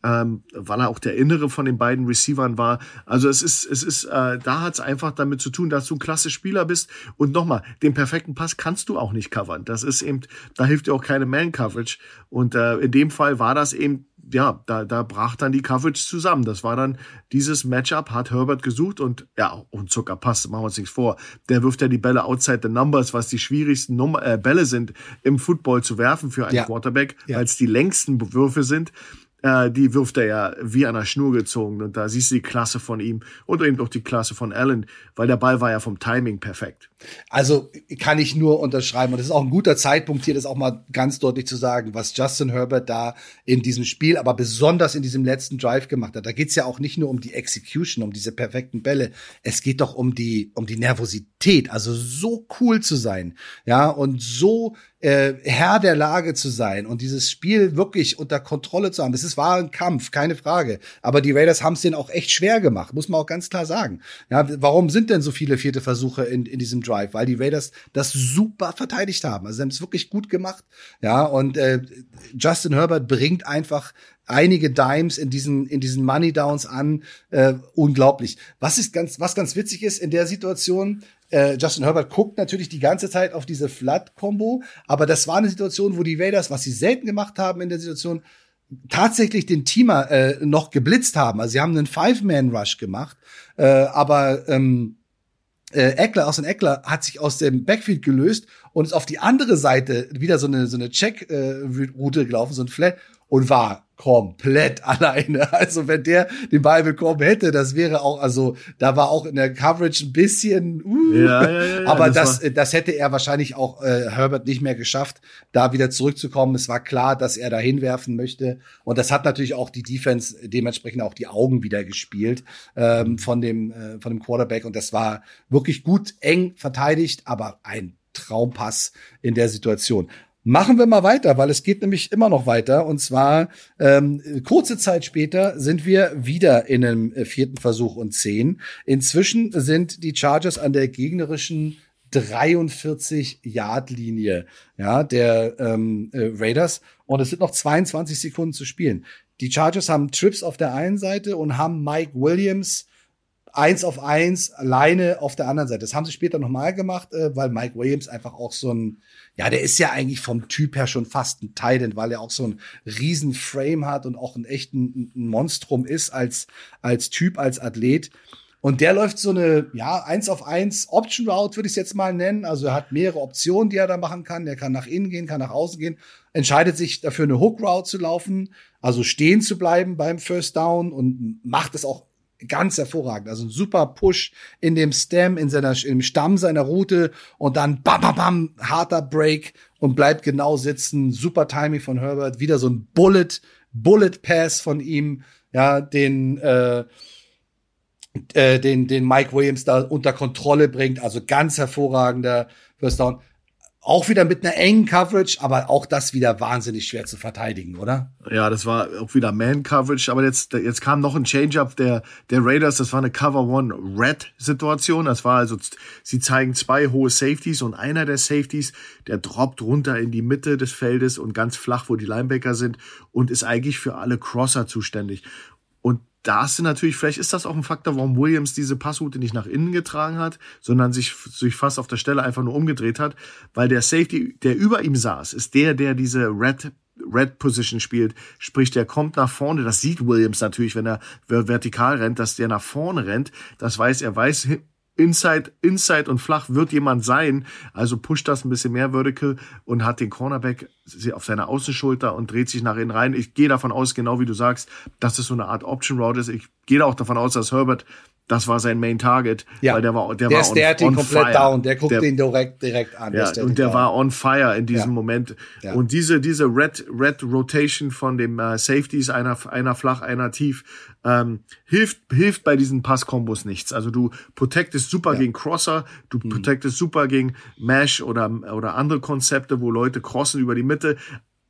ähm, weil er auch der innere von den beiden Receivern war. Also es ist, es ist, äh, da hat es einfach damit zu tun, dass du ein klasse Spieler bist. Und nochmal, den perfekten Pass kannst du auch nicht covern. Das ist eben, da hilft dir auch keine Man-Coverage. Und äh, in dem Fall war das eben ja, da, da brach dann die Coverage zusammen. Das war dann dieses Matchup, hat Herbert gesucht und ja, und Zucker passt, machen wir uns nichts vor. Der wirft ja die Bälle outside the numbers, was die schwierigsten Nummer, äh, Bälle sind im Football zu werfen für einen ja. Quarterback, ja. weil es die längsten Würfe sind äh, die wirft er ja wie an der Schnur gezogen. Und da siehst du die Klasse von ihm und eben auch die Klasse von Allen, weil der Ball war ja vom Timing perfekt. Also kann ich nur unterschreiben. Und das ist auch ein guter Zeitpunkt hier, das auch mal ganz deutlich zu sagen, was Justin Herbert da in diesem Spiel, aber besonders in diesem letzten Drive gemacht hat. Da geht's ja auch nicht nur um die Execution, um diese perfekten Bälle. Es geht doch um die, um die Nervosität. Also so cool zu sein. Ja, und so äh, Herr der Lage zu sein und dieses Spiel wirklich unter Kontrolle zu haben. Es war ein Kampf, keine Frage. Aber die Raiders haben es denen auch echt schwer gemacht, muss man auch ganz klar sagen. Ja, warum sind denn so viele vierte Versuche in, in diesem Drive? Weil die Raiders das super verteidigt haben. Also sie haben es wirklich gut gemacht. Ja, und äh, Justin Herbert bringt einfach einige Dimes in diesen in diesen Money Downs an, äh, unglaublich. Was ist ganz was ganz witzig ist in der Situation, äh, Justin Herbert guckt natürlich die ganze Zeit auf diese Flood-Kombo, aber das war eine Situation, wo die Raiders, was sie selten gemacht haben in der Situation, tatsächlich den Teamer äh, noch geblitzt haben. Also sie haben einen Five-Man-Rush gemacht, äh, aber ähm, äh, Eckler, aus dem Eckler hat sich aus dem Backfield gelöst und ist auf die andere Seite wieder so eine so eine Check-Route äh, gelaufen, so ein Flat und war komplett alleine. <laughs> Also wenn der den Ball bekommen hätte, das wäre auch, also da war auch in der Coverage ein bisschen, uh, ja, ja, ja, aber das, das, das, hätte er wahrscheinlich auch äh, Herbert nicht mehr geschafft, da wieder zurückzukommen. Es war klar, dass er da hinwerfen möchte und das hat natürlich auch die Defense dementsprechend auch die Augen wieder gespielt ähm, von dem äh, von dem Quarterback und das war wirklich gut eng verteidigt, aber ein Traumpass in der Situation. Machen wir mal weiter, weil es geht nämlich immer noch weiter. Und zwar ähm, kurze Zeit später sind wir wieder in einem äh, vierten Versuch und zehn. Inzwischen sind die Chargers an der gegnerischen 43 Yard Linie, ja, der ähm, äh, Raiders. Und es sind noch 22 Sekunden zu spielen. Die Chargers haben Trips auf der einen Seite und haben Mike Williams eins auf eins alleine auf der anderen Seite. Das haben sie später nochmal gemacht, äh, weil Mike Williams einfach auch so ein, ja, der ist ja eigentlich vom Typ her schon fast ein Titan, weil er auch so ein riesen Frame hat und auch ein echten ein Monstrum ist als, als Typ, als Athlet. Und der läuft so eine, ja, eins auf eins Option Route, würde ich es jetzt mal nennen. Also er hat mehrere Optionen, die er da machen kann. Der kann nach innen gehen, kann nach außen gehen, entscheidet sich dafür, eine Hook Route zu laufen, also stehen zu bleiben beim First Down und macht es auch ganz hervorragend. Also ein super Push in dem Stem, in seiner, im Stamm seiner Route und dann bam, bam, bam, harter Break und bleibt genau sitzen. Super Timing von Herbert. Wieder so ein Bullet, Bullet Pass von ihm, ja, den, äh, äh, den, den Mike Williams da unter Kontrolle bringt. Also ganz hervorragender First Down. Auch wieder mit einer engen Coverage, aber auch das wieder wahnsinnig schwer zu verteidigen, oder? Ja, das war auch wieder Man-Coverage, aber jetzt, jetzt kam noch ein Change-up der, der Raiders, das war eine Cover-One-Red-Situation. Das war also, sie zeigen zwei hohe Safeties und einer der Safeties, der droppt runter in die Mitte des Feldes und ganz flach, wo die Linebacker sind und ist eigentlich für alle Crosser zuständig. Da hast du natürlich, vielleicht ist das auch ein Faktor, warum Williams diese Passroute nicht nach innen getragen hat, sondern sich, sich fast auf der Stelle einfach nur umgedreht hat, weil der Safety, der über ihm saß, ist der, der diese Red Red Position spielt, sprich, der kommt nach vorne. Das sieht Williams natürlich, wenn er vertikal rennt, dass der nach vorne rennt. Das weiß er, weiß Inside, Inside und flach wird jemand sein. Also pusht das ein bisschen mehr vertical und hat den Cornerback auf seiner Außenschulter und dreht sich nach innen rein. Ich gehe davon aus, genau wie du sagst, dass es so eine Art Option Route ist. Ich gehe auch davon aus, dass Herbert das war sein Main Target, ja. weil der war der, der war on, der ihn komplett fire. down, der guckt der, den direkt direkt an. Ja, und der down. war on fire in diesem ja. Moment. Ja. Und diese diese Red Red Rotation von dem äh, Safeties einer einer flach, einer tief ähm, hilft hilft bei diesen Passkombos nichts. Also du protectest super ja. gegen Crosser, du mhm. protectest super gegen Mesh oder oder andere Konzepte, wo Leute crossen über die Mitte.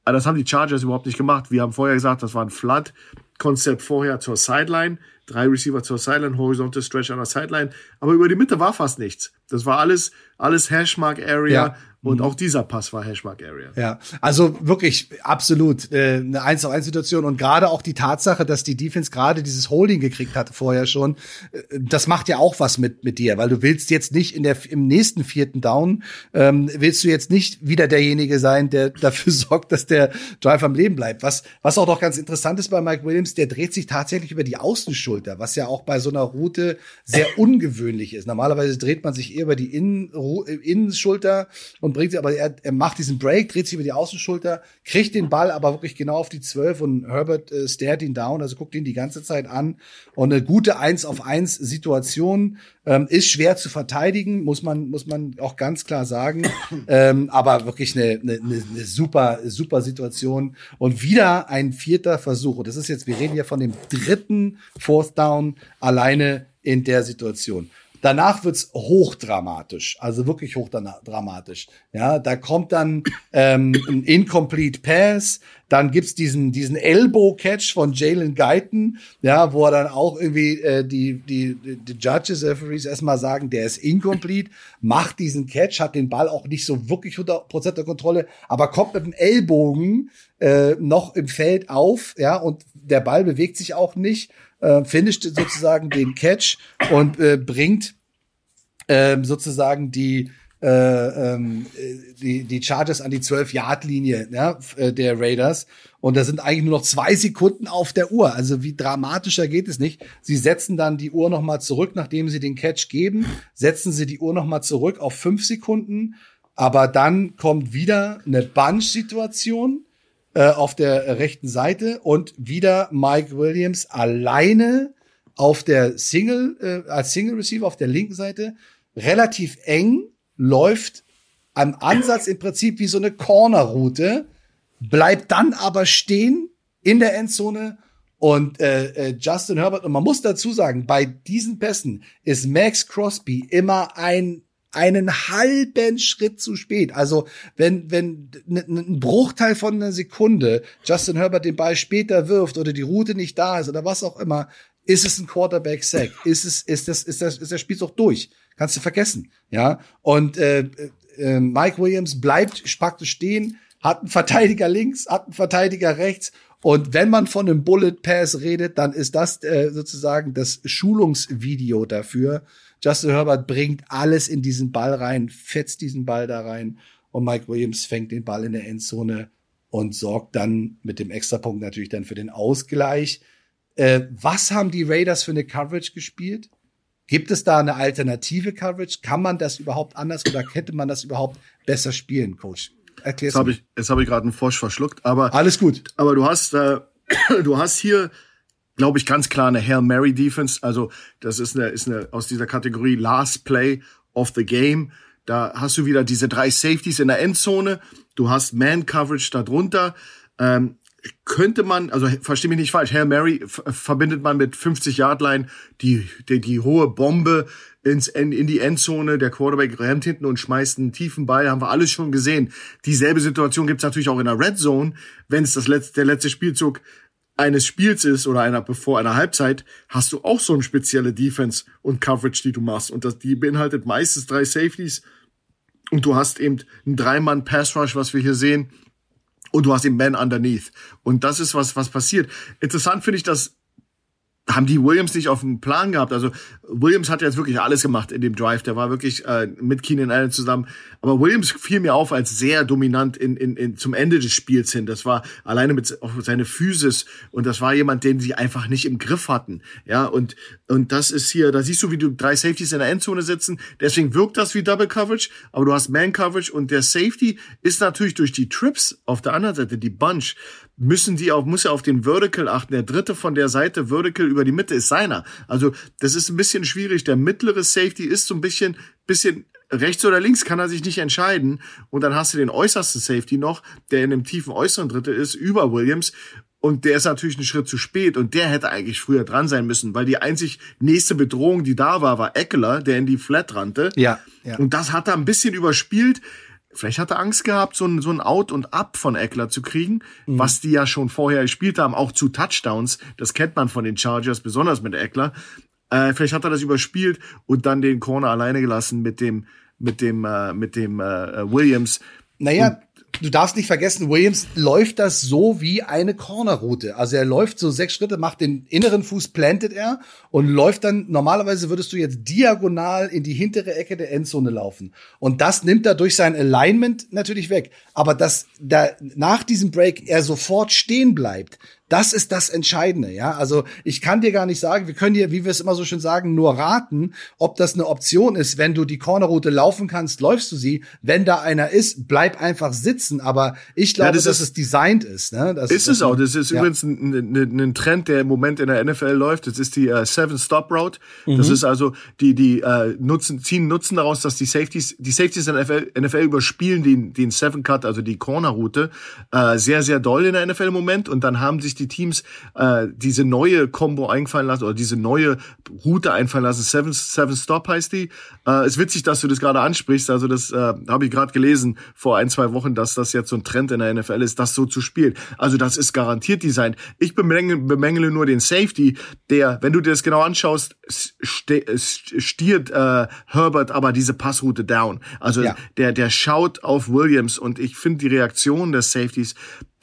Aber das haben die Chargers überhaupt nicht gemacht. Wir haben vorher gesagt, das war ein Flood. Konzept vorher zur Sideline drei Receiver zur Sideline, Horizontal Stretch an der Sideline. Aber über die Mitte war fast nichts. Das war alles, alles Hashmark Area. Ja. Und mhm. auch dieser Pass war Hashmark Area. Ja, also wirklich absolut äh, eine 1 auf 1 Situation und gerade auch die Tatsache, dass die Defense gerade dieses Holding gekriegt hatte vorher schon, äh, das macht ja auch was mit mit dir, weil du willst jetzt nicht in der im nächsten vierten Down ähm, willst du jetzt nicht wieder derjenige sein, der <laughs> dafür sorgt, dass der Drive am Leben bleibt. Was was auch noch ganz interessant ist bei Mike Williams, der dreht sich tatsächlich über die Außenschulter, was ja auch bei so einer Route sehr ungewöhnlich ist. Normalerweise dreht man sich eher über die Innen, Innenschulter und bringt sie, aber er, er macht diesen Break, dreht sich über die Außenschulter, kriegt den Ball aber wirklich genau auf die 12 und Herbert äh, stared ihn down, also guckt ihn die ganze Zeit an. Und eine gute 1 auf 1 Situation ähm, ist schwer zu verteidigen, muss man, muss man auch ganz klar sagen. ähm, aber wirklich eine, eine, eine super, super Situation. Und wieder ein vierter Versuch. Und das ist jetzt, wir reden ja von dem dritten Fourth Down alleine in der Situation. Danach wird's hochdramatisch, also wirklich hochdramatisch. Ja, da kommt dann ähm, ein Incomplete Pass, dann gibt's diesen diesen Elbow Catch von Jalen Guyton, ja, wo er dann auch irgendwie äh, die die die Judges Referees erstmal sagen, der ist incomplete, macht diesen Catch, hat den Ball auch nicht so wirklich 100% der Kontrolle, aber kommt mit dem Ellbogen äh, noch im Feld auf, ja, und der Ball bewegt sich auch nicht äh, finisht sozusagen den Catch und äh, bringt äh, sozusagen die äh, ähm, die, die Chargers an die 12-Yard-Linie ja, äh, der Raiders. Und da sind eigentlich nur noch zwei Sekunden auf der Uhr. Also wie dramatischer geht es nicht. Sie setzen dann die Uhr nochmal zurück, nachdem sie den Catch geben, setzen sie die Uhr nochmal zurück auf fünf Sekunden. Aber dann kommt wieder eine Bunch-Situation äh, auf der rechten Seite und wieder Mike Williams alleine auf der Single, äh, als Single Receiver auf der linken Seite, relativ eng, läuft am Ansatz im Prinzip wie so eine Corner-Route, bleibt dann aber stehen in der Endzone und äh, äh, Justin Herbert, und man muss dazu sagen, bei diesen Pässen ist Max Crosby immer ein einen halben Schritt zu spät. Also wenn wenn ein Bruchteil von einer Sekunde Justin Herbert den Ball später wirft oder die Route nicht da ist oder was auch immer, ist es ein Quarterback Sack? Ist es ist das ist das ist der Spielzug durch? Kannst du vergessen, ja? Und äh, äh, Mike Williams bleibt praktisch stehen, hat einen Verteidiger links, hat einen Verteidiger rechts und wenn man von einem Bullet Pass redet, dann ist das äh, sozusagen das Schulungsvideo dafür, Justin Herbert bringt alles in diesen Ball rein, fetzt diesen Ball da rein und Mike Williams fängt den Ball in der Endzone und sorgt dann mit dem Extrapunkt natürlich dann für den Ausgleich. Äh, was haben die Raiders für eine Coverage gespielt? Gibt es da eine alternative Coverage? Kann man das überhaupt anders oder hätte man das überhaupt besser spielen, Coach? Erklär's jetzt habe ich, jetzt hab ich gerade einen Frosch verschluckt, aber alles gut. Aber du hast, äh, <clears throat> du hast hier glaube ich, ganz klar eine Hail Mary Defense. Also das ist eine, ist eine aus dieser Kategorie Last Play of the Game. Da hast du wieder diese drei Safeties in der Endzone. Du hast Man Coverage darunter. Ähm, könnte man, also verstehe mich nicht falsch, Hail Mary verbindet man mit 50 Yard Line die, die, die hohe Bombe ins, in, in die Endzone, der Quarterback rennt hinten und schmeißt einen tiefen Ball, haben wir alles schon gesehen. Dieselbe Situation gibt's natürlich auch in der Red Zone, wenn es das letzte, der letzte Spielzug eines Spiels ist oder einer bevor einer Halbzeit, hast du auch so eine spezielle Defense und Coverage, die du machst. Und das, die beinhaltet meistens drei Safeties. Und du hast eben einen Dreimann Pass Rush, was wir hier sehen. Und du hast eben Man underneath. Und das ist was, was passiert. Interessant finde ich, dass haben die Williams nicht auf dem Plan gehabt. Also Williams hat jetzt wirklich alles gemacht in dem Drive. Der war wirklich äh, mit Keenan Allen zusammen. Aber Williams fiel mir auf als sehr dominant in, in, in zum Ende des Spiels hin. Das war alleine mit auch seine Physis und das war jemand, den sie einfach nicht im Griff hatten. Ja und und das ist hier. Da siehst du, wie du drei Safeties in der Endzone sitzen. Deswegen wirkt das wie Double Coverage. Aber du hast Man Coverage und der Safety ist natürlich durch die Trips auf der anderen Seite die Bunch müssen die auch, muss er auf den Vertical achten. Der dritte von der Seite Vertical über die Mitte ist seiner. Also, das ist ein bisschen schwierig. Der mittlere Safety ist so ein bisschen, bisschen rechts oder links kann er sich nicht entscheiden. Und dann hast du den äußersten Safety noch, der in dem tiefen äußeren Drittel ist, über Williams. Und der ist natürlich einen Schritt zu spät und der hätte eigentlich früher dran sein müssen, weil die einzig nächste Bedrohung, die da war, war Eckler, der in die Flat rannte. Ja, ja. Und das hat er ein bisschen überspielt vielleicht hat er Angst gehabt, so ein, so ein Out und Up von Eckler zu kriegen, mhm. was die ja schon vorher gespielt haben, auch zu Touchdowns. Das kennt man von den Chargers, besonders mit Eckler. Äh, vielleicht hat er das überspielt und dann den Corner alleine gelassen mit dem, mit dem, äh, mit dem äh, Williams. Naja, du darfst nicht vergessen, Williams läuft das so wie eine Cornerroute. Also er läuft so sechs Schritte, macht den inneren Fuß, plantet er und läuft dann, normalerweise würdest du jetzt diagonal in die hintere Ecke der Endzone laufen. Und das nimmt er durch sein Alignment natürlich weg. Aber dass da nach diesem Break er sofort stehen bleibt, das ist das Entscheidende, ja. Also ich kann dir gar nicht sagen, wir können dir, wie wir es immer so schön sagen, nur raten, ob das eine Option ist. Wenn du die Cornerroute laufen kannst, läufst du sie. Wenn da einer ist, bleib einfach sitzen. Aber ich glaube, ja, das dass ist, es designt ist. Ne? Das ist, es auch. Das ist ja. übrigens ein, ein, ein, Trend, der im Moment in der NFL läuft. Das ist die uh, Seven Stop Route. Mhm. Das ist also die die uh, nutzen ziehen Nutzen daraus, dass die Safeties die Safeties in der NFL, NFL überspielen den den Seven Cut, also die Cornerroute, uh, sehr sehr doll in der NFL im Moment. Und dann haben sich sich die Teams äh, diese neue Combo einfallen lassen oder diese neue Route einfallen lassen. Seven, Seven Stop heißt die. Äh, ist witzig, dass du das gerade ansprichst. Also das äh, habe ich gerade gelesen vor ein, zwei Wochen, dass das jetzt so ein Trend in der NFL ist, das so zu spielen. Also das ist garantiert Design. Ich bemängele, bemängele nur den Safety, der, wenn du dir das genau anschaust, stiert äh, Herbert aber diese Passroute down. Also ja. der, der schaut auf Williams und ich finde die Reaktion des Safeties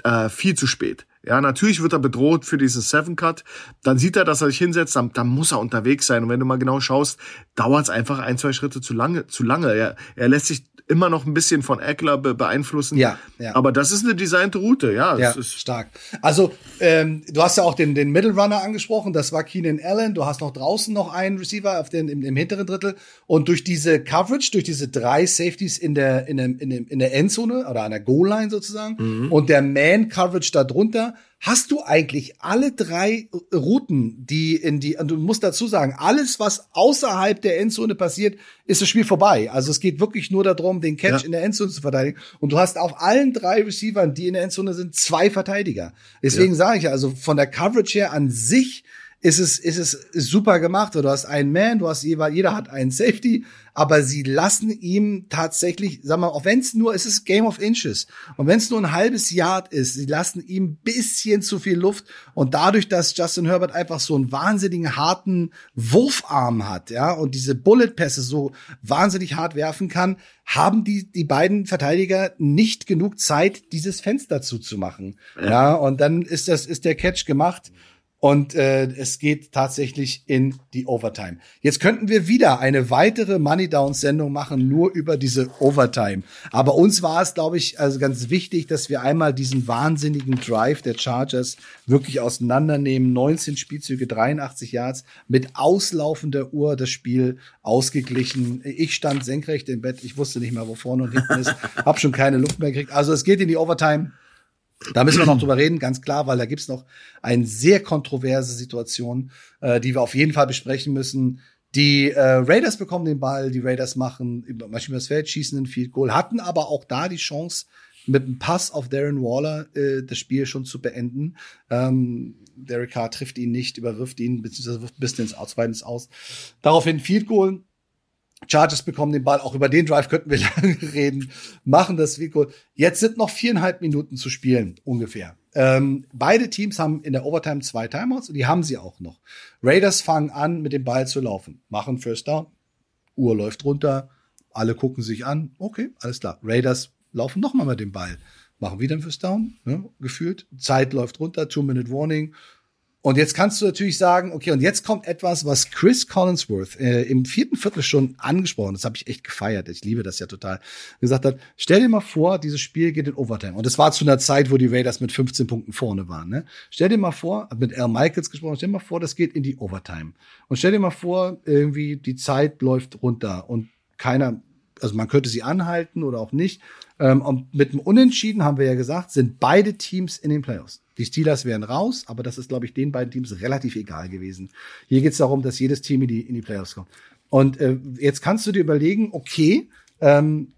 äh, viel zu spät. Ja, natürlich wird er bedroht für diesen Seven Cut. Dann sieht er, dass er sich hinsetzt, dann, dann muss er unterwegs sein. Und wenn du mal genau schaust, dauert es einfach ein, zwei Schritte zu lange. Zu lange. Er, er lässt sich immer noch ein bisschen von Eckler be beeinflussen. Ja, ja. Aber das ist eine designte Route, ja. Ja, ist stark. Also, ähm, du hast ja auch den, den Middle Runner angesprochen, das war Keenan Allen. Du hast noch draußen noch einen Receiver auf den, im, im hinteren Drittel. Und durch diese Coverage, durch diese drei Safeties in der, in der, in der, in der Endzone oder an der Goal-Line sozusagen mhm. und der Man-Coverage darunter, Hast du eigentlich alle drei Routen, die in die, und du musst dazu sagen, alles, was außerhalb der Endzone passiert, ist das Spiel vorbei. Also es geht wirklich nur darum, den Catch ja. in der Endzone zu verteidigen. Und du hast auf allen drei Receivern, die in der Endzone sind, zwei Verteidiger. Deswegen ja. sage ich ja, also von der Coverage her an sich ist es, ist es super gemacht. Du hast einen Man, du hast jeder, jeder hat einen Safety, aber sie lassen ihm tatsächlich, sag mal, auch wenn es nur, es ist Game of Inches und wenn es nur ein halbes Yard ist, sie lassen ihm bisschen zu viel Luft und dadurch, dass Justin Herbert einfach so einen wahnsinnigen harten Wurfarm hat, ja, und diese Bullet-Pässe so wahnsinnig hart werfen kann, haben die, die beiden Verteidiger nicht genug Zeit, dieses Fenster zuzumachen. Ja, ja und dann ist das, ist der Catch gemacht. Und äh, es geht tatsächlich in die Overtime. Jetzt könnten wir wieder eine weitere Money Down Sendung machen, nur über diese Overtime. Aber uns war es, glaube ich, also ganz wichtig, dass wir einmal diesen wahnsinnigen Drive der Chargers wirklich auseinandernehmen. 19 Spielzüge, 83 Yards, mit auslaufender Uhr das Spiel ausgeglichen. Ich stand senkrecht im Bett, ich wusste nicht mehr, wo vorne und hinten ist, <laughs> hab schon keine Luft mehr gekriegt. Also es geht in die Overtime. Da müssen wir noch drüber reden, ganz klar, weil da gibt's noch eine sehr kontroverse Situation, äh, die wir auf jeden Fall besprechen müssen. Die äh, Raiders bekommen den Ball, die Raiders machen manchmal das Feld, schießen einen Field Goal, hatten aber auch da die Chance, mit einem Pass auf Darren Waller äh, das Spiel schon zu beenden. Ähm, Derek Carr trifft ihn nicht, überwirft ihn, beziehungsweise wirft ein bisschen ins Aus, aus. Daraufhin Field Goal. Chargers bekommen den Ball, auch über den Drive könnten wir <laughs> lange reden, machen das Vico. Jetzt sind noch viereinhalb Minuten zu spielen, ungefähr. Ähm, beide Teams haben in der Overtime zwei Timeouts und die haben sie auch noch. Raiders fangen an, mit dem Ball zu laufen, machen First Down, Uhr läuft runter, alle gucken sich an, okay, alles klar. Raiders laufen nochmal mit dem Ball, machen wieder ein First Down, ne, gefühlt, Zeit läuft runter, Two-Minute Warning, und jetzt kannst du natürlich sagen, okay, und jetzt kommt etwas, was Chris Collinsworth äh, im vierten Viertel schon angesprochen, das habe ich echt gefeiert, ich liebe das ja total, gesagt hat, stell dir mal vor, dieses Spiel geht in Overtime. Und das war zu einer Zeit, wo die Raiders mit 15 Punkten vorne waren. Ne? Stell dir mal vor, mit Al Michaels gesprochen, stell dir mal vor, das geht in die Overtime. Und stell dir mal vor, irgendwie die Zeit läuft runter und keiner, also man könnte sie anhalten oder auch nicht. Ähm, und mit dem Unentschieden haben wir ja gesagt, sind beide Teams in den Playoffs. Die Steelers wären raus, aber das ist, glaube ich, den beiden Teams relativ egal gewesen. Hier geht es darum, dass jedes Team in die, in die Playoffs kommt. Und äh, jetzt kannst du dir überlegen, okay, ähm,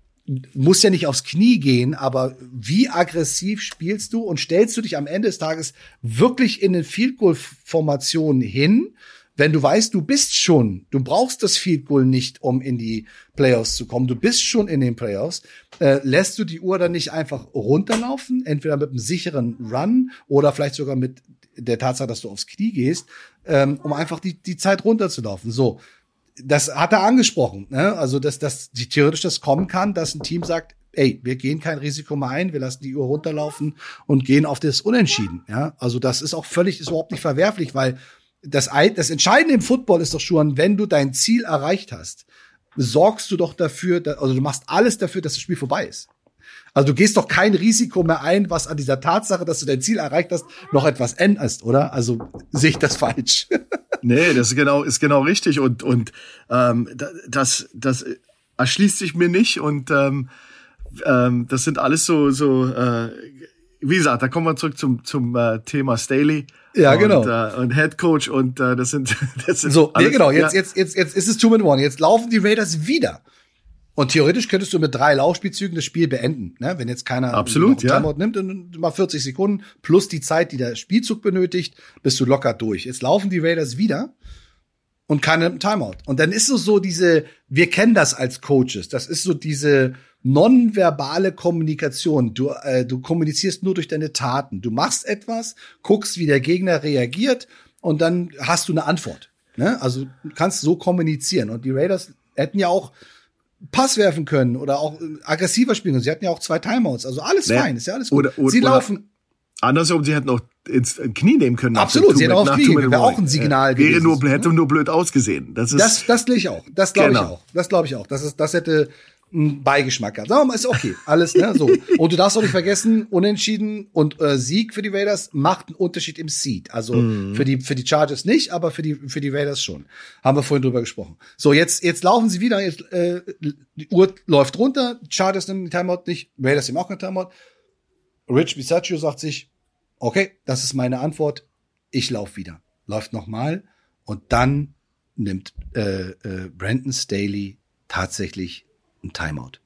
muss ja nicht aufs Knie gehen, aber wie aggressiv spielst du und stellst du dich am Ende des Tages wirklich in eine Field Goal Formation hin wenn du weißt, du bist schon, du brauchst das Field Goal nicht, um in die Playoffs zu kommen, du bist schon in den Playoffs, äh, lässt du die Uhr dann nicht einfach runterlaufen, entweder mit einem sicheren Run oder vielleicht sogar mit der Tatsache, dass du aufs Knie gehst, ähm, um einfach die, die Zeit runterzulaufen. So, das hat er angesprochen, ne? also dass, dass theoretisch das kommen kann, dass ein Team sagt, ey, wir gehen kein Risiko mehr ein, wir lassen die Uhr runterlaufen und gehen auf das Unentschieden. Ja, also das ist auch völlig, ist überhaupt nicht verwerflich, weil das, das Entscheidende im Football ist doch schon, wenn du dein Ziel erreicht hast, sorgst du doch dafür, also du machst alles dafür, dass das Spiel vorbei ist. Also du gehst doch kein Risiko mehr ein, was an dieser Tatsache, dass du dein Ziel erreicht hast, noch etwas änderst, oder? Also sehe ich das falsch. <laughs> nee, das ist genau, ist genau richtig. Und, und ähm, das, das erschließt sich mir nicht. Und ähm, ähm, das sind alles so, so äh, wie gesagt, da kommen wir zurück zum, zum äh, Thema Staley. Ja, genau. Und, äh, und Head Coach und äh, das sind, <laughs> das sind so. Alles, nee, genau. Jetzt, ja. jetzt, jetzt, jetzt ist es two in one. Jetzt laufen die Raiders wieder. Und theoretisch könntest du mit drei Laufspielzügen das Spiel beenden, ne? wenn jetzt keiner Absolut, ja. Timeout nimmt und mal 40 Sekunden plus die Zeit, die der Spielzug benötigt, bist du locker durch. Jetzt laufen die Raiders wieder und keine Timeout. Und dann ist es so diese, wir kennen das als Coaches, das ist so diese nonverbale Kommunikation. Du, äh, du kommunizierst nur durch deine Taten. Du machst etwas, guckst, wie der Gegner reagiert und dann hast du eine Antwort. Ne? Also du kannst so kommunizieren. Und die Raiders hätten ja auch Pass werfen können oder auch äh, aggressiver spielen können. Sie hatten ja auch zwei Timeouts. Also alles naja. fein, ist ja alles gut. Oder, oder, sie laufen. Andersrum, sie hätten auch ins Knie nehmen können. Absolut, sie hätten auch Knie nehmen Wäre auch ein Signal äh, gewesen. Wäre nur, hätte nur blöd ausgesehen. Das ist. Das, das glaube ich auch. Das glaube genau. ich auch. Das glaube ich auch. Das ist, das hätte einen Beigeschmack hat. Sagen wir mal, ist okay. Alles, ne? So. Und du darfst auch nicht vergessen, Unentschieden und äh, Sieg für die Raiders macht einen Unterschied im Seed. Also mm. für die, für die Chargers nicht, aber für die, für die Raiders schon. Haben wir vorhin drüber gesprochen. So, jetzt, jetzt laufen sie wieder, jetzt, äh, die Uhr läuft runter, Chargers nehmen die Timeout nicht, Raiders nehmen auch kein Timeout. Rich Bisaccio sagt sich, okay, das ist meine Antwort, ich lauf wieder. Läuft nochmal und dann nimmt äh, äh, Brandon Staley tatsächlich ein Timeout.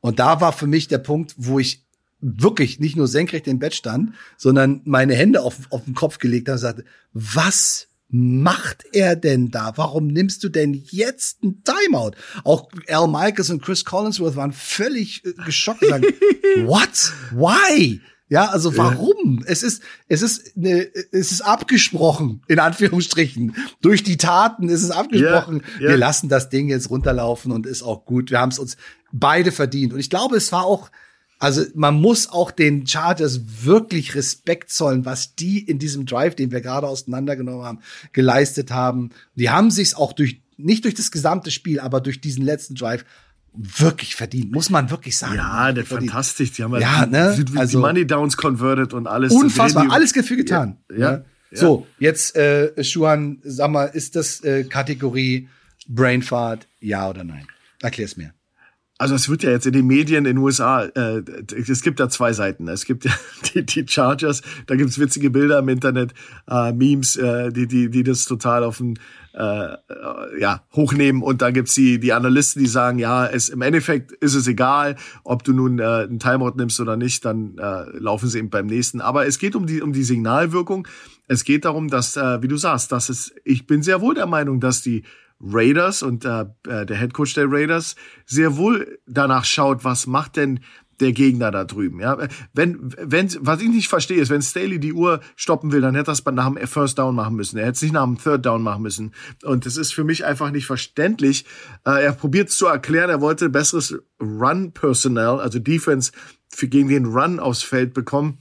Und da war für mich der Punkt, wo ich wirklich nicht nur senkrecht im Bett stand, sondern meine Hände auf, auf den Kopf gelegt habe und sagte, was macht er denn da? Warum nimmst du denn jetzt ein Timeout? Auch Al Michaels und Chris Collinsworth waren völlig äh, geschockt und sagen, <laughs> what? Why? Ja, also warum? Ja. Es ist, es ist, eine, es ist abgesprochen, in Anführungsstrichen. Durch die Taten ist es abgesprochen. Ja, ja. Wir lassen das Ding jetzt runterlaufen und ist auch gut. Wir haben es uns beide verdient. Und ich glaube, es war auch, also man muss auch den Chargers wirklich Respekt zollen, was die in diesem Drive, den wir gerade auseinandergenommen haben, geleistet haben. Die haben sich's auch durch, nicht durch das gesamte Spiel, aber durch diesen letzten Drive wirklich verdient, muss man wirklich sagen. Ja, der fantastisch. Die haben ja, ja ne? die, die also, Money Downs converted und alles. Unfassbar, alles dafür getan. Ja. ja. ja. So, jetzt, äh, Schuhan, sag mal, ist das äh, Kategorie Brainfart, ja oder nein? Erklär's mir. Also es wird ja jetzt in den Medien in den USA, äh, es gibt da zwei Seiten. Es gibt ja <laughs> die, die Chargers, da gibt's witzige Bilder im Internet, äh, Memes, äh, die, die, die das total auf den äh, ja, hochnehmen und dann gibt's die, die Analysten, die sagen, ja, es im Endeffekt ist es egal, ob du nun äh, einen Timeout nimmst oder nicht, dann äh, laufen sie eben beim nächsten. Aber es geht um die, um die Signalwirkung. Es geht darum, dass, äh, wie du sagst, dass es, ich bin sehr wohl der Meinung, dass die Raiders und äh, äh der Head Coach der Raiders sehr wohl danach schaut, was macht denn der Gegner da drüben. Ja, wenn, wenn, was ich nicht verstehe, ist, wenn Staley die Uhr stoppen will, dann hätte das nach dem First Down machen müssen. Er hätte es nicht nach dem Third Down machen müssen. Und das ist für mich einfach nicht verständlich. Äh, er probiert es zu erklären, er wollte besseres Run-Personnel, also Defense für gegen den Run aufs Feld bekommen.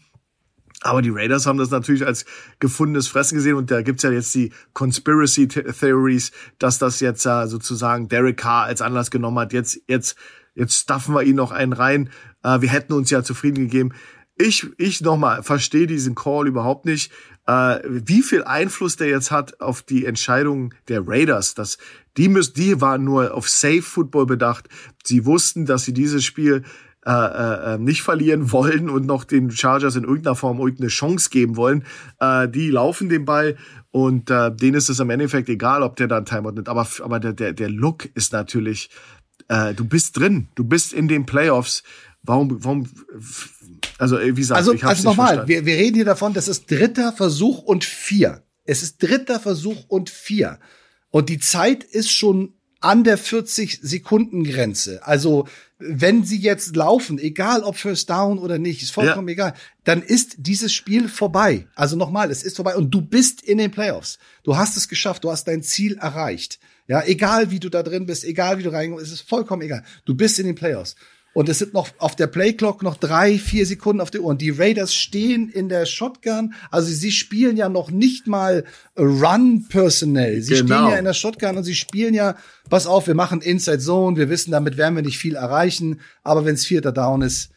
Aber die Raiders haben das natürlich als gefundenes Fressen gesehen und da gibt's ja jetzt die Conspiracy Theories, dass das jetzt äh, sozusagen Derek Carr als Anlass genommen hat, jetzt, jetzt jetzt stuffen wir ihn noch einen rein. Äh, wir hätten uns ja zufrieden gegeben. Ich, ich nochmal, verstehe diesen Call überhaupt nicht. Äh, wie viel Einfluss der jetzt hat auf die Entscheidung der Raiders. Das, die, müssen, die waren nur auf Safe Football bedacht. Sie wussten, dass sie dieses Spiel äh, äh, äh, nicht verlieren <laughs> wollen und noch den Chargers in irgendeiner Form irgendeine Chance geben wollen. Äh, die laufen den Ball und äh, denen ist es im Endeffekt egal, ob der da einen Timeout nimmt. Aber, aber der, der, der Look ist natürlich äh, du bist drin, du bist in den Playoffs. Warum, warum, also wie gesagt, also, ich also nochmal, wir, wir reden hier davon, das ist dritter Versuch und vier. Es ist dritter Versuch und vier. Und die Zeit ist schon an der 40 Sekunden Grenze. Also wenn sie jetzt laufen, egal ob First Down oder nicht, ist vollkommen ja. egal, dann ist dieses Spiel vorbei. Also nochmal, es ist vorbei und du bist in den Playoffs. Du hast es geschafft, du hast dein Ziel erreicht. Ja, egal wie du da drin bist, egal wie du reinkommst, es ist vollkommen egal. Du bist in den Playoffs. Und es sind noch auf der Playclock noch drei, vier Sekunden auf der Uhr. Und die Raiders stehen in der Shotgun. Also sie spielen ja noch nicht mal Run Personnel. Sie genau. stehen ja in der Shotgun und sie spielen ja, pass auf, wir machen Inside Zone. Wir wissen, damit werden wir nicht viel erreichen. Aber wenn es vierter Down ist,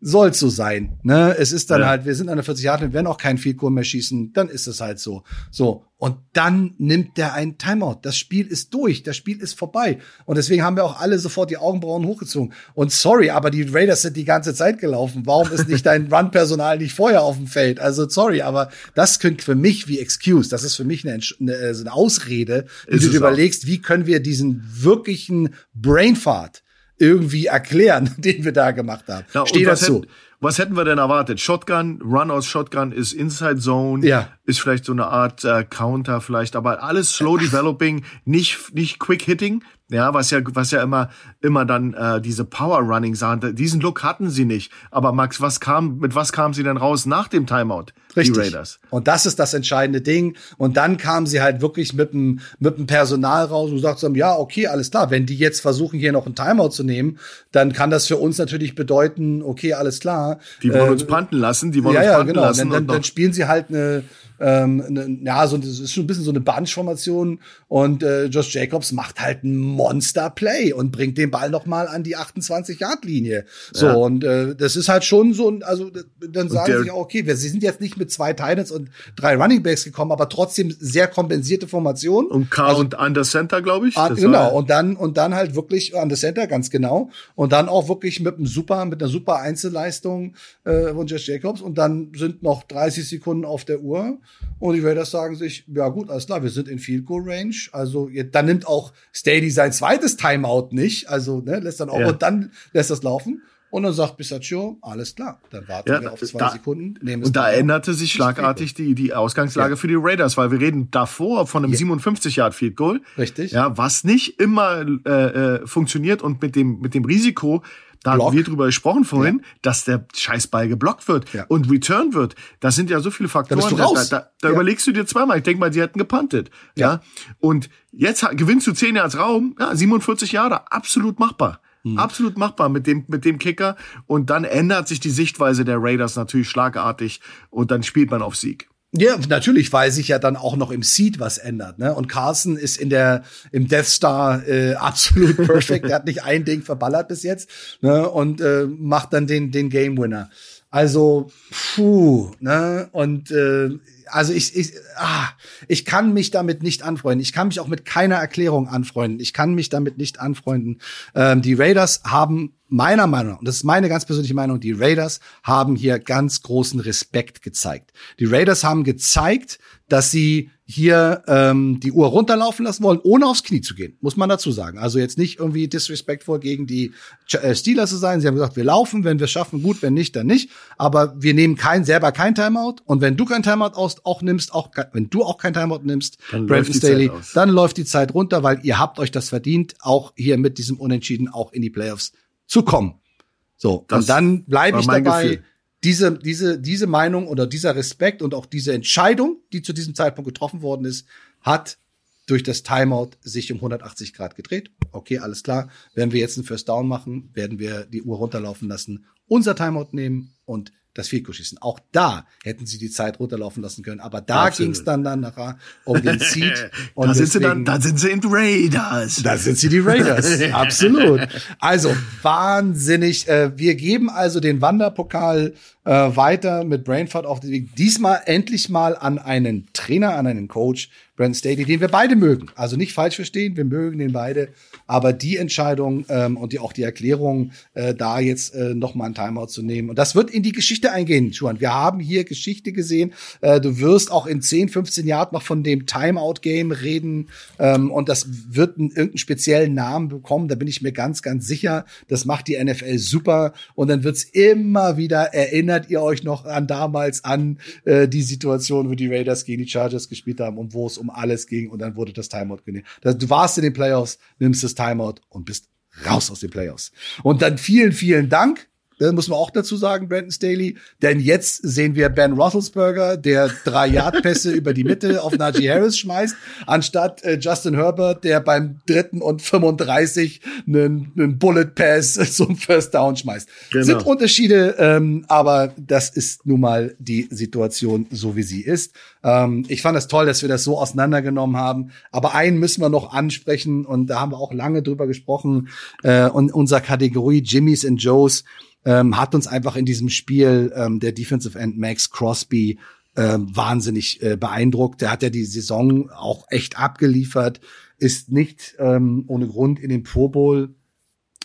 soll so sein. Ne? Es ist dann ja. halt, wir sind an der 40 Jahre, wir werden auch kein Field Goal mehr schießen, dann ist es halt so. So. Und dann nimmt der ein Timeout. Das Spiel ist durch, das Spiel ist vorbei. Und deswegen haben wir auch alle sofort die Augenbrauen hochgezogen. Und sorry, aber die Raiders sind die ganze Zeit gelaufen. Warum ist nicht dein <laughs> Run-Personal nicht vorher auf dem Feld? Also sorry, aber das klingt für mich wie Excuse. Das ist für mich eine, eine, eine Ausrede, wie du dir überlegst, wie können wir diesen wirklichen Brainfart irgendwie erklären, <laughs> den wir da gemacht haben. Ja, Steh dazu. Hätten, was hätten wir denn erwartet? Shotgun, Run aus Shotgun ist Inside Zone, ja. ist vielleicht so eine Art äh, Counter vielleicht, aber alles slow developing, nicht nicht quick hitting, ja, was ja, was ja immer, immer dann äh, diese Power Running sahen. Diesen Look hatten sie nicht. Aber Max, was kam, mit was kamen sie denn raus nach dem Timeout? Richtig. Die Raiders. Und das ist das entscheidende Ding. Und dann kamen sie halt wirklich mit dem, mit dem Personal raus und sagten, ja, okay, alles klar. Wenn die jetzt versuchen, hier noch ein Timeout zu nehmen, dann kann das für uns natürlich bedeuten, okay, alles klar. Die wollen äh, uns panten lassen, die wollen ja, uns panten ja, genau. lassen. Dann, dann, dann spielen sie halt eine, ähm, ne, ja, so, das ist schon ein bisschen so eine Bunch-Formation und äh, Josh Jacobs macht halt ein Monster-Play und bringt den Ball noch mal an die 28-Yard-Linie. So, ja. und äh, das ist halt schon so, also dann sagen sie auch, okay, wir sie sind jetzt nicht mit zwei Titans und drei Running Backs gekommen, aber trotzdem sehr kompensierte Formation. Und Carl also, und Under Center, glaube ich. Ah, genau, und dann und dann halt wirklich Under Center, ganz genau. Und dann auch wirklich mit einem super, mit einer super Einzelleistung äh, von Josh Jacobs und dann sind noch 30 Sekunden auf der Uhr und die Raiders sagen sich, ja gut, alles klar, wir sind in Field Goal Range. Also dann nimmt auch Stady sein zweites Timeout nicht, also ne, lässt dann auch ja. und dann lässt das laufen. Und dann sagt Bisaccio, alles klar, dann warten ja, wir auf zwei da, Sekunden. Nehmen und da änderte sich schlagartig die, die Ausgangslage ja. für die Raiders, weil wir reden davor von einem ja. 57-Yard-Field Goal. Richtig. Ja, was nicht immer äh, äh, funktioniert und mit dem, mit dem Risiko, da Block. haben wir drüber gesprochen vorhin, ja. dass der Scheißball geblockt wird ja. und returned wird. Das sind ja so viele Faktoren. Da, da, da, da ja. überlegst du dir zweimal. Ich denke mal, die hätten gepantet. Ja. Und jetzt gewinnst du 10 Yards Raum, ja, 47 Jahre, absolut machbar. Mhm. Absolut machbar mit dem, mit dem Kicker. Und dann ändert sich die Sichtweise der Raiders natürlich schlagartig und dann spielt man auf Sieg. Ja, natürlich, weil sich ja dann auch noch im Seed was ändert. Ne? Und Carlson ist in der im Death Star äh, absolut perfekt. er hat nicht ein Ding verballert bis jetzt ne? und äh, macht dann den den Game Winner. Also, puh, ne? Und äh, also ich, ich, ah, ich kann mich damit nicht anfreunden. Ich kann mich auch mit keiner Erklärung anfreunden. Ich kann mich damit nicht anfreunden. Ähm, die Raiders haben meiner Meinung nach, und das ist meine ganz persönliche Meinung, die Raiders haben hier ganz großen Respekt gezeigt. Die Raiders haben gezeigt, dass sie hier ähm, die Uhr runterlaufen lassen wollen, ohne aufs Knie zu gehen, muss man dazu sagen. Also jetzt nicht irgendwie disrespectful gegen die äh, Steelers zu sein. Sie haben gesagt, wir laufen, wenn wir schaffen, gut, wenn nicht, dann nicht. Aber wir nehmen kein, selber kein Timeout. Und wenn du kein Timeout aus, auch nimmst, auch wenn du auch kein Timeout nimmst, dann Brandon Staley, dann läuft die Zeit runter, weil ihr habt euch das verdient, auch hier mit diesem Unentschieden auch in die Playoffs zu kommen. So, das und dann bleibe ich dabei. Gefühl diese, diese, diese Meinung oder dieser Respekt und auch diese Entscheidung, die zu diesem Zeitpunkt getroffen worden ist, hat durch das Timeout sich um 180 Grad gedreht. Okay, alles klar. Wenn wir jetzt einen First Down machen, werden wir die Uhr runterlaufen lassen, unser Timeout nehmen und das Field schießen. Auch da hätten sie die Zeit runterlaufen lassen können, aber da ging es dann, dann nachher um den Seed. <laughs> Und da sind sie dann, da sind sie in Raiders. Da sind sie die Raiders, <laughs> absolut. Also wahnsinnig. Äh, wir geben also den Wanderpokal äh, weiter mit Brainfart auf den Weg. Diesmal endlich mal an einen Trainer, an einen Coach, Brandon Staley, den wir beide mögen. Also nicht falsch verstehen, wir mögen den beide. Aber die Entscheidung ähm, und die, auch die Erklärung, äh, da jetzt äh, noch mal ein Timeout zu nehmen. Und das wird in die Geschichte eingehen, Juan. Wir haben hier Geschichte gesehen. Äh, du wirst auch in 10, 15 Jahren noch von dem Timeout-Game reden. Ähm, und das wird einen, irgendeinen speziellen Namen bekommen. Da bin ich mir ganz, ganz sicher. Das macht die NFL super. Und dann wird's immer wieder erinnert erinnert ihr euch noch an damals an äh, die Situation, wo die Raiders gegen die Chargers gespielt haben und wo es um alles ging und dann wurde das Timeout genommen. Du warst in den Playoffs, nimmst das Timeout und bist raus aus den Playoffs. Und dann vielen, vielen Dank das muss man auch dazu sagen, Brandon Staley. Denn jetzt sehen wir Ben Roethlisberger, der drei Yard-Pässe <laughs> über die Mitte auf Najee Harris schmeißt, anstatt äh, Justin Herbert, der beim dritten und 35 einen, einen Bullet Pass <laughs> zum First Down schmeißt. Genau. Sind Unterschiede, ähm, aber das ist nun mal die Situation, so wie sie ist. Ähm, ich fand es das toll, dass wir das so auseinandergenommen haben. Aber einen müssen wir noch ansprechen und da haben wir auch lange drüber gesprochen. Äh, und unserer Kategorie Jimmys and Joes ähm, hat uns einfach in diesem Spiel ähm, der Defensive End Max Crosby ähm, wahnsinnig äh, beeindruckt. Der hat ja die Saison auch echt abgeliefert, ist nicht ähm, ohne Grund in den Pro Bowl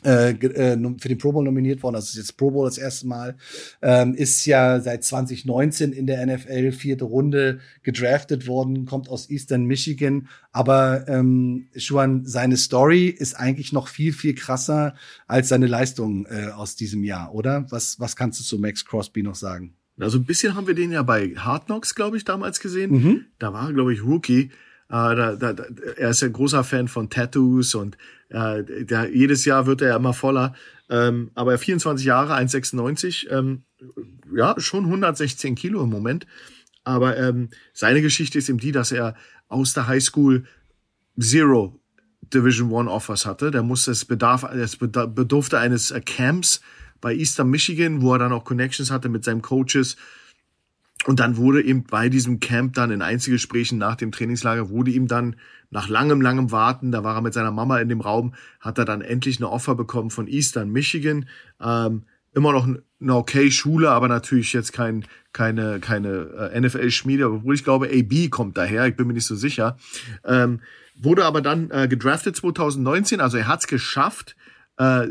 äh, äh für den Pro Bowl nominiert worden, also ist jetzt Pro Bowl das erste Mal, ähm, ist ja seit 2019 in der NFL vierte Runde gedraftet worden, kommt aus Eastern Michigan, aber ähm, Juan, seine Story ist eigentlich noch viel, viel krasser als seine Leistung äh, aus diesem Jahr, oder? Was, was kannst du zu Max Crosby noch sagen? Also ein bisschen haben wir den ja bei Hard Knocks, glaube ich, damals gesehen. Mhm. Da war glaube ich, Rookie. Äh, da, da, da, er ist ja ein großer Fan von Tattoos und äh, der, jedes Jahr wird er ja immer voller. Ähm, aber 24 Jahre, 1,96, ähm, ja, schon 116 Kilo im Moment. Aber ähm, seine Geschichte ist eben die, dass er aus der Highschool Zero Division One Offers hatte. Der musste es bedarf, es bedurfte eines äh, Camps bei Eastern Michigan, wo er dann auch Connections hatte mit seinen Coaches und dann wurde ihm bei diesem Camp dann in Einzelgesprächen nach dem Trainingslager wurde ihm dann nach langem, langem Warten, da war er mit seiner Mama in dem Raum, hat er dann endlich eine Offer bekommen von Eastern Michigan. Ähm, immer noch eine okay Schule, aber natürlich jetzt kein, keine, keine äh, NFL-Schmiede, obwohl ich glaube, AB kommt daher, ich bin mir nicht so sicher. Ähm, wurde aber dann äh, gedraftet 2019, also er hat es geschafft, äh,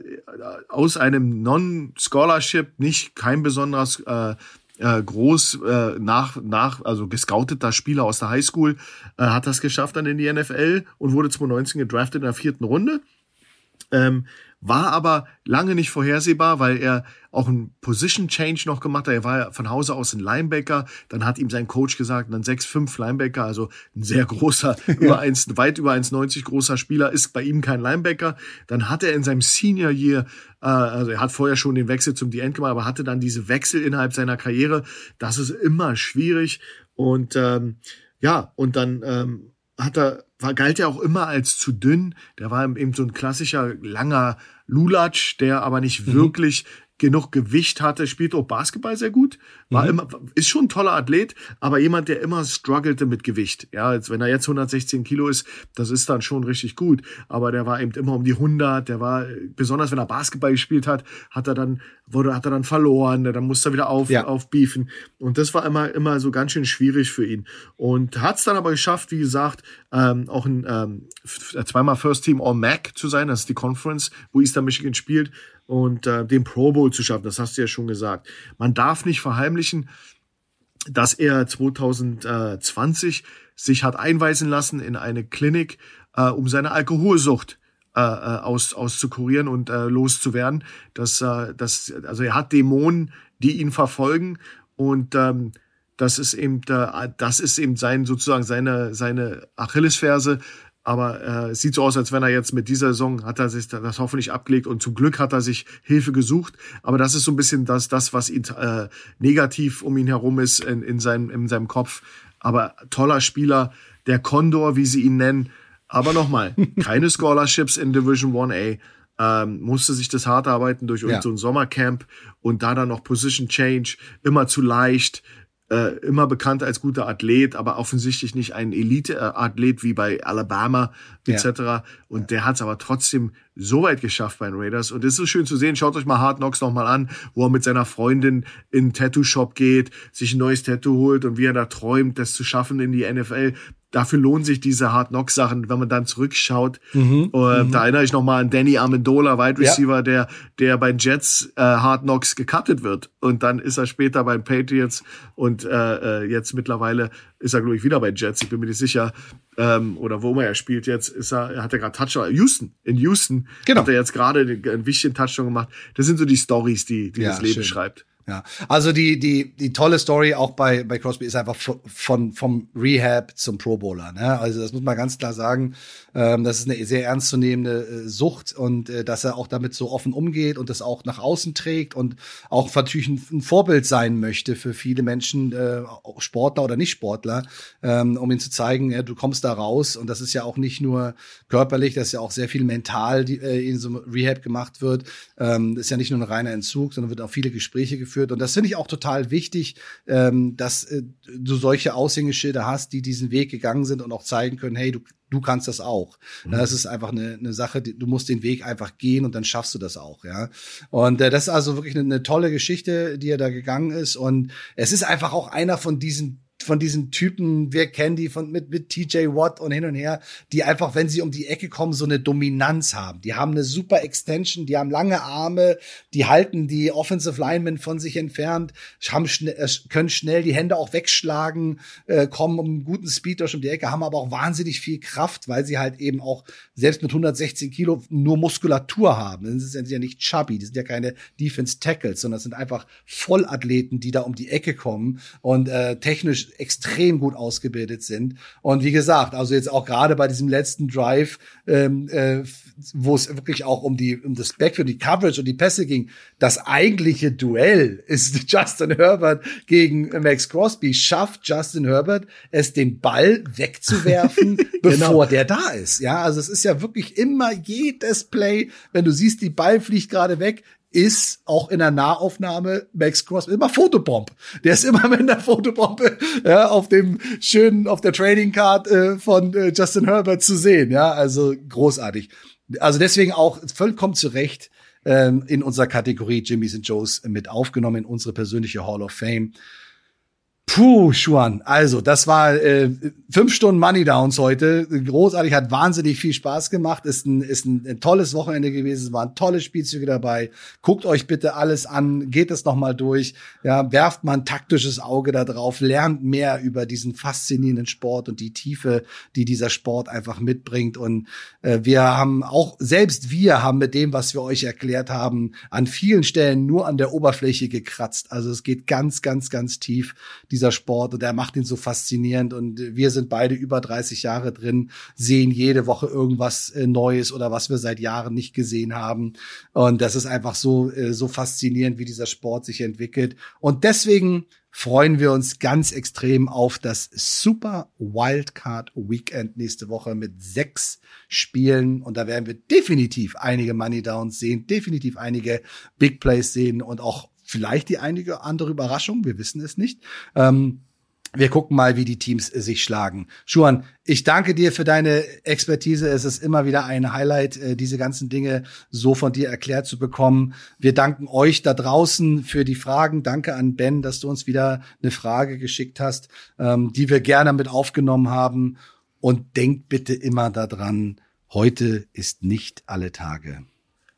aus einem Non-Scholarship, nicht kein besonderes äh, äh, groß äh, nach, nach, also gescouteter Spieler aus der Highschool, äh, hat das geschafft dann in die NFL und wurde 2019 gedraftet in der vierten Runde. Ähm, war aber lange nicht vorhersehbar, weil er auch einen Position Change noch gemacht hat. Er war ja von Hause aus ein Linebacker. Dann hat ihm sein Coach gesagt, dann 6'5 Linebacker, also ein sehr großer, <laughs> über 1, weit über 1,90 großer Spieler, ist bei ihm kein Linebacker. Dann hat er in seinem Senior Year, äh, also er hat vorher schon den Wechsel zum D-End gemacht, aber hatte dann diese Wechsel innerhalb seiner Karriere. Das ist immer schwierig. Und ähm, ja, und dann ähm, hat er, war, galt er auch immer als zu dünn. Der war eben so ein klassischer langer Lulatsch, der aber nicht mhm. wirklich genug Gewicht hatte, spielte auch Basketball sehr gut, war mhm. immer, ist schon ein toller Athlet, aber jemand, der immer struggelte mit Gewicht. Ja, als wenn er jetzt 116 Kilo ist, das ist dann schon richtig gut. Aber der war eben immer um die 100, der war, besonders wenn er Basketball gespielt hat, hat er dann, wurde, hat er dann verloren, dann musste er wieder auf, ja. aufbiefen. Und das war immer, immer so ganz schön schwierig für ihn. Und hat es dann aber geschafft, wie gesagt, ähm, auch ein, ähm, zweimal First Team All-Mac zu sein, das ist die Conference, wo Eastern Michigan spielt und äh, den Pro Bowl zu schaffen. Das hast du ja schon gesagt. Man darf nicht verheimlichen, dass er 2020 sich hat einweisen lassen in eine Klinik, äh, um seine Alkoholsucht äh, äh aus, auszukurieren und äh, loszuwerden. Das, äh, das, also er hat Dämonen, die ihn verfolgen und ähm, das ist eben, äh, das ist eben sein sozusagen seine seine Achillesferse, aber äh, es sieht so aus, als wenn er jetzt mit dieser Saison hat er sich das hoffentlich abgelegt und zum Glück hat er sich Hilfe gesucht. Aber das ist so ein bisschen das, das was ihn äh, negativ um ihn herum ist in, in, seinem, in seinem Kopf. Aber toller Spieler, der Condor, wie sie ihn nennen. Aber nochmal, <laughs> keine Scholarships in Division 1A. Ähm, musste sich das hart arbeiten durch ja. so ein Sommercamp und da dann noch Position Change, immer zu leicht, äh, immer bekannt als guter Athlet, aber offensichtlich nicht ein Elite-Athlet wie bei Alabama etc. Ja. Und der hat es aber trotzdem so weit geschafft bei den Raiders. Und es ist schön zu sehen. Schaut euch mal Hard Knocks noch mal an, wo er mit seiner Freundin in einen Tattoo-Shop geht, sich ein neues Tattoo holt und wie er da träumt, das zu schaffen in die NFL dafür lohnen sich diese Hard Knock Sachen, wenn man dann zurückschaut. Mhm, äh, mhm. Da erinnere ich noch mal an Danny Amendola, Wide Receiver, ja. der der bei Jets äh, Hard Knocks gecuttet wird und dann ist er später bei Patriots und äh, äh, jetzt mittlerweile ist er glaube ich wieder bei Jets. Ich bin mir nicht sicher ähm, oder wo er spielt jetzt. Ist er hat er gerade Touchdown Houston in Houston genau. hat er jetzt gerade einen, einen wichtigen Touchdown gemacht. Das sind so die Stories, die die ja, das Leben schön. schreibt. Ja, also die, die, die tolle Story auch bei, bei Crosby ist einfach von, vom Rehab zum Pro Bowler. Ne? Also das muss man ganz klar sagen. Ähm, das ist eine sehr ernstzunehmende äh, Sucht und äh, dass er auch damit so offen umgeht und das auch nach außen trägt und auch natürlich ein, ein Vorbild sein möchte für viele Menschen, äh, Sportler oder Nicht-Sportler, ähm, um ihnen zu zeigen, ja, du kommst da raus und das ist ja auch nicht nur körperlich, das ist ja auch sehr viel mental, die äh, in so einem Rehab gemacht wird. Ähm, das ist ja nicht nur ein reiner Entzug, sondern wird auch viele Gespräche geführt und das finde ich auch total wichtig, ähm, dass äh, du solche Aushängeschilder hast, die diesen Weg gegangen sind und auch zeigen können, hey, du du kannst das auch. Mhm. Das ist einfach eine, eine Sache, die, du musst den Weg einfach gehen und dann schaffst du das auch, ja. Und äh, das ist also wirklich eine, eine tolle Geschichte, die er da gegangen ist. Und es ist einfach auch einer von diesen von diesen Typen, wir kennen die von mit, mit TJ Watt und hin und her, die einfach, wenn sie um die Ecke kommen, so eine Dominanz haben. Die haben eine super Extension, die haben lange Arme, die halten die Offensive Linemen von sich entfernt, haben schnell, äh, können schnell die Hände auch wegschlagen, äh, kommen um einen guten Speed durch um die Ecke, haben aber auch wahnsinnig viel Kraft, weil sie halt eben auch selbst mit 116 Kilo nur Muskulatur haben. Das sind ja nicht chubby, die sind ja keine Defense Tackles, sondern das sind einfach Vollathleten, die da um die Ecke kommen und äh, technisch extrem gut ausgebildet sind. Und wie gesagt, also jetzt auch gerade bei diesem letzten Drive, ähm, äh, wo es wirklich auch um die um das Backfield, die Coverage und die Pässe ging, das eigentliche Duell ist <laughs> Justin Herbert gegen Max Crosby. Schafft Justin Herbert es, den Ball wegzuwerfen, <laughs> bevor genau. der da ist? Ja, also es ist ja wirklich immer jedes Play, wenn du siehst, die Ball fliegt gerade weg, ist auch in der Nahaufnahme Max Crosby immer Fotobomb. Der ist immer mit einer Fotobombe ja, auf dem schönen, auf der Trading Card äh, von äh, Justin Herbert zu sehen. Ja, also großartig. Also deswegen auch vollkommen zu Recht ähm, in unserer Kategorie Jimmys and Joes mit aufgenommen in unsere persönliche Hall of Fame. Puh, Schuan. Also, das war äh, fünf Stunden Money Downs heute. Großartig, hat wahnsinnig viel Spaß gemacht. Ist ein, ist ein, ein tolles Wochenende gewesen. Es waren tolle Spielzüge dabei. Guckt euch bitte alles an, geht es nochmal durch. Ja, werft mal ein taktisches Auge da drauf, lernt mehr über diesen faszinierenden Sport und die Tiefe, die dieser Sport einfach mitbringt. Und äh, wir haben auch, selbst wir haben mit dem, was wir euch erklärt haben, an vielen Stellen nur an der Oberfläche gekratzt. Also es geht ganz, ganz, ganz tief. Die dieser Sport und er macht ihn so faszinierend und wir sind beide über 30 Jahre drin, sehen jede Woche irgendwas äh, Neues oder was wir seit Jahren nicht gesehen haben und das ist einfach so äh, so faszinierend, wie dieser Sport sich entwickelt und deswegen freuen wir uns ganz extrem auf das Super Wildcard Weekend nächste Woche mit sechs Spielen. Und da werden wir definitiv einige Money Downs sehen, definitiv einige Big Plays sehen und auch vielleicht die einige andere Überraschung, wir wissen es nicht. Ähm, wir gucken mal, wie die Teams sich schlagen. Schuan, ich danke dir für deine Expertise. Es ist immer wieder ein Highlight, äh, diese ganzen Dinge so von dir erklärt zu bekommen. Wir danken euch da draußen für die Fragen. Danke an Ben, dass du uns wieder eine Frage geschickt hast, ähm, die wir gerne mit aufgenommen haben. Und denkt bitte immer daran, heute ist nicht alle Tage.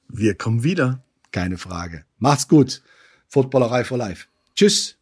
Wir kommen wieder. Keine Frage. Macht's gut. Footballerei for Life. Tschüss.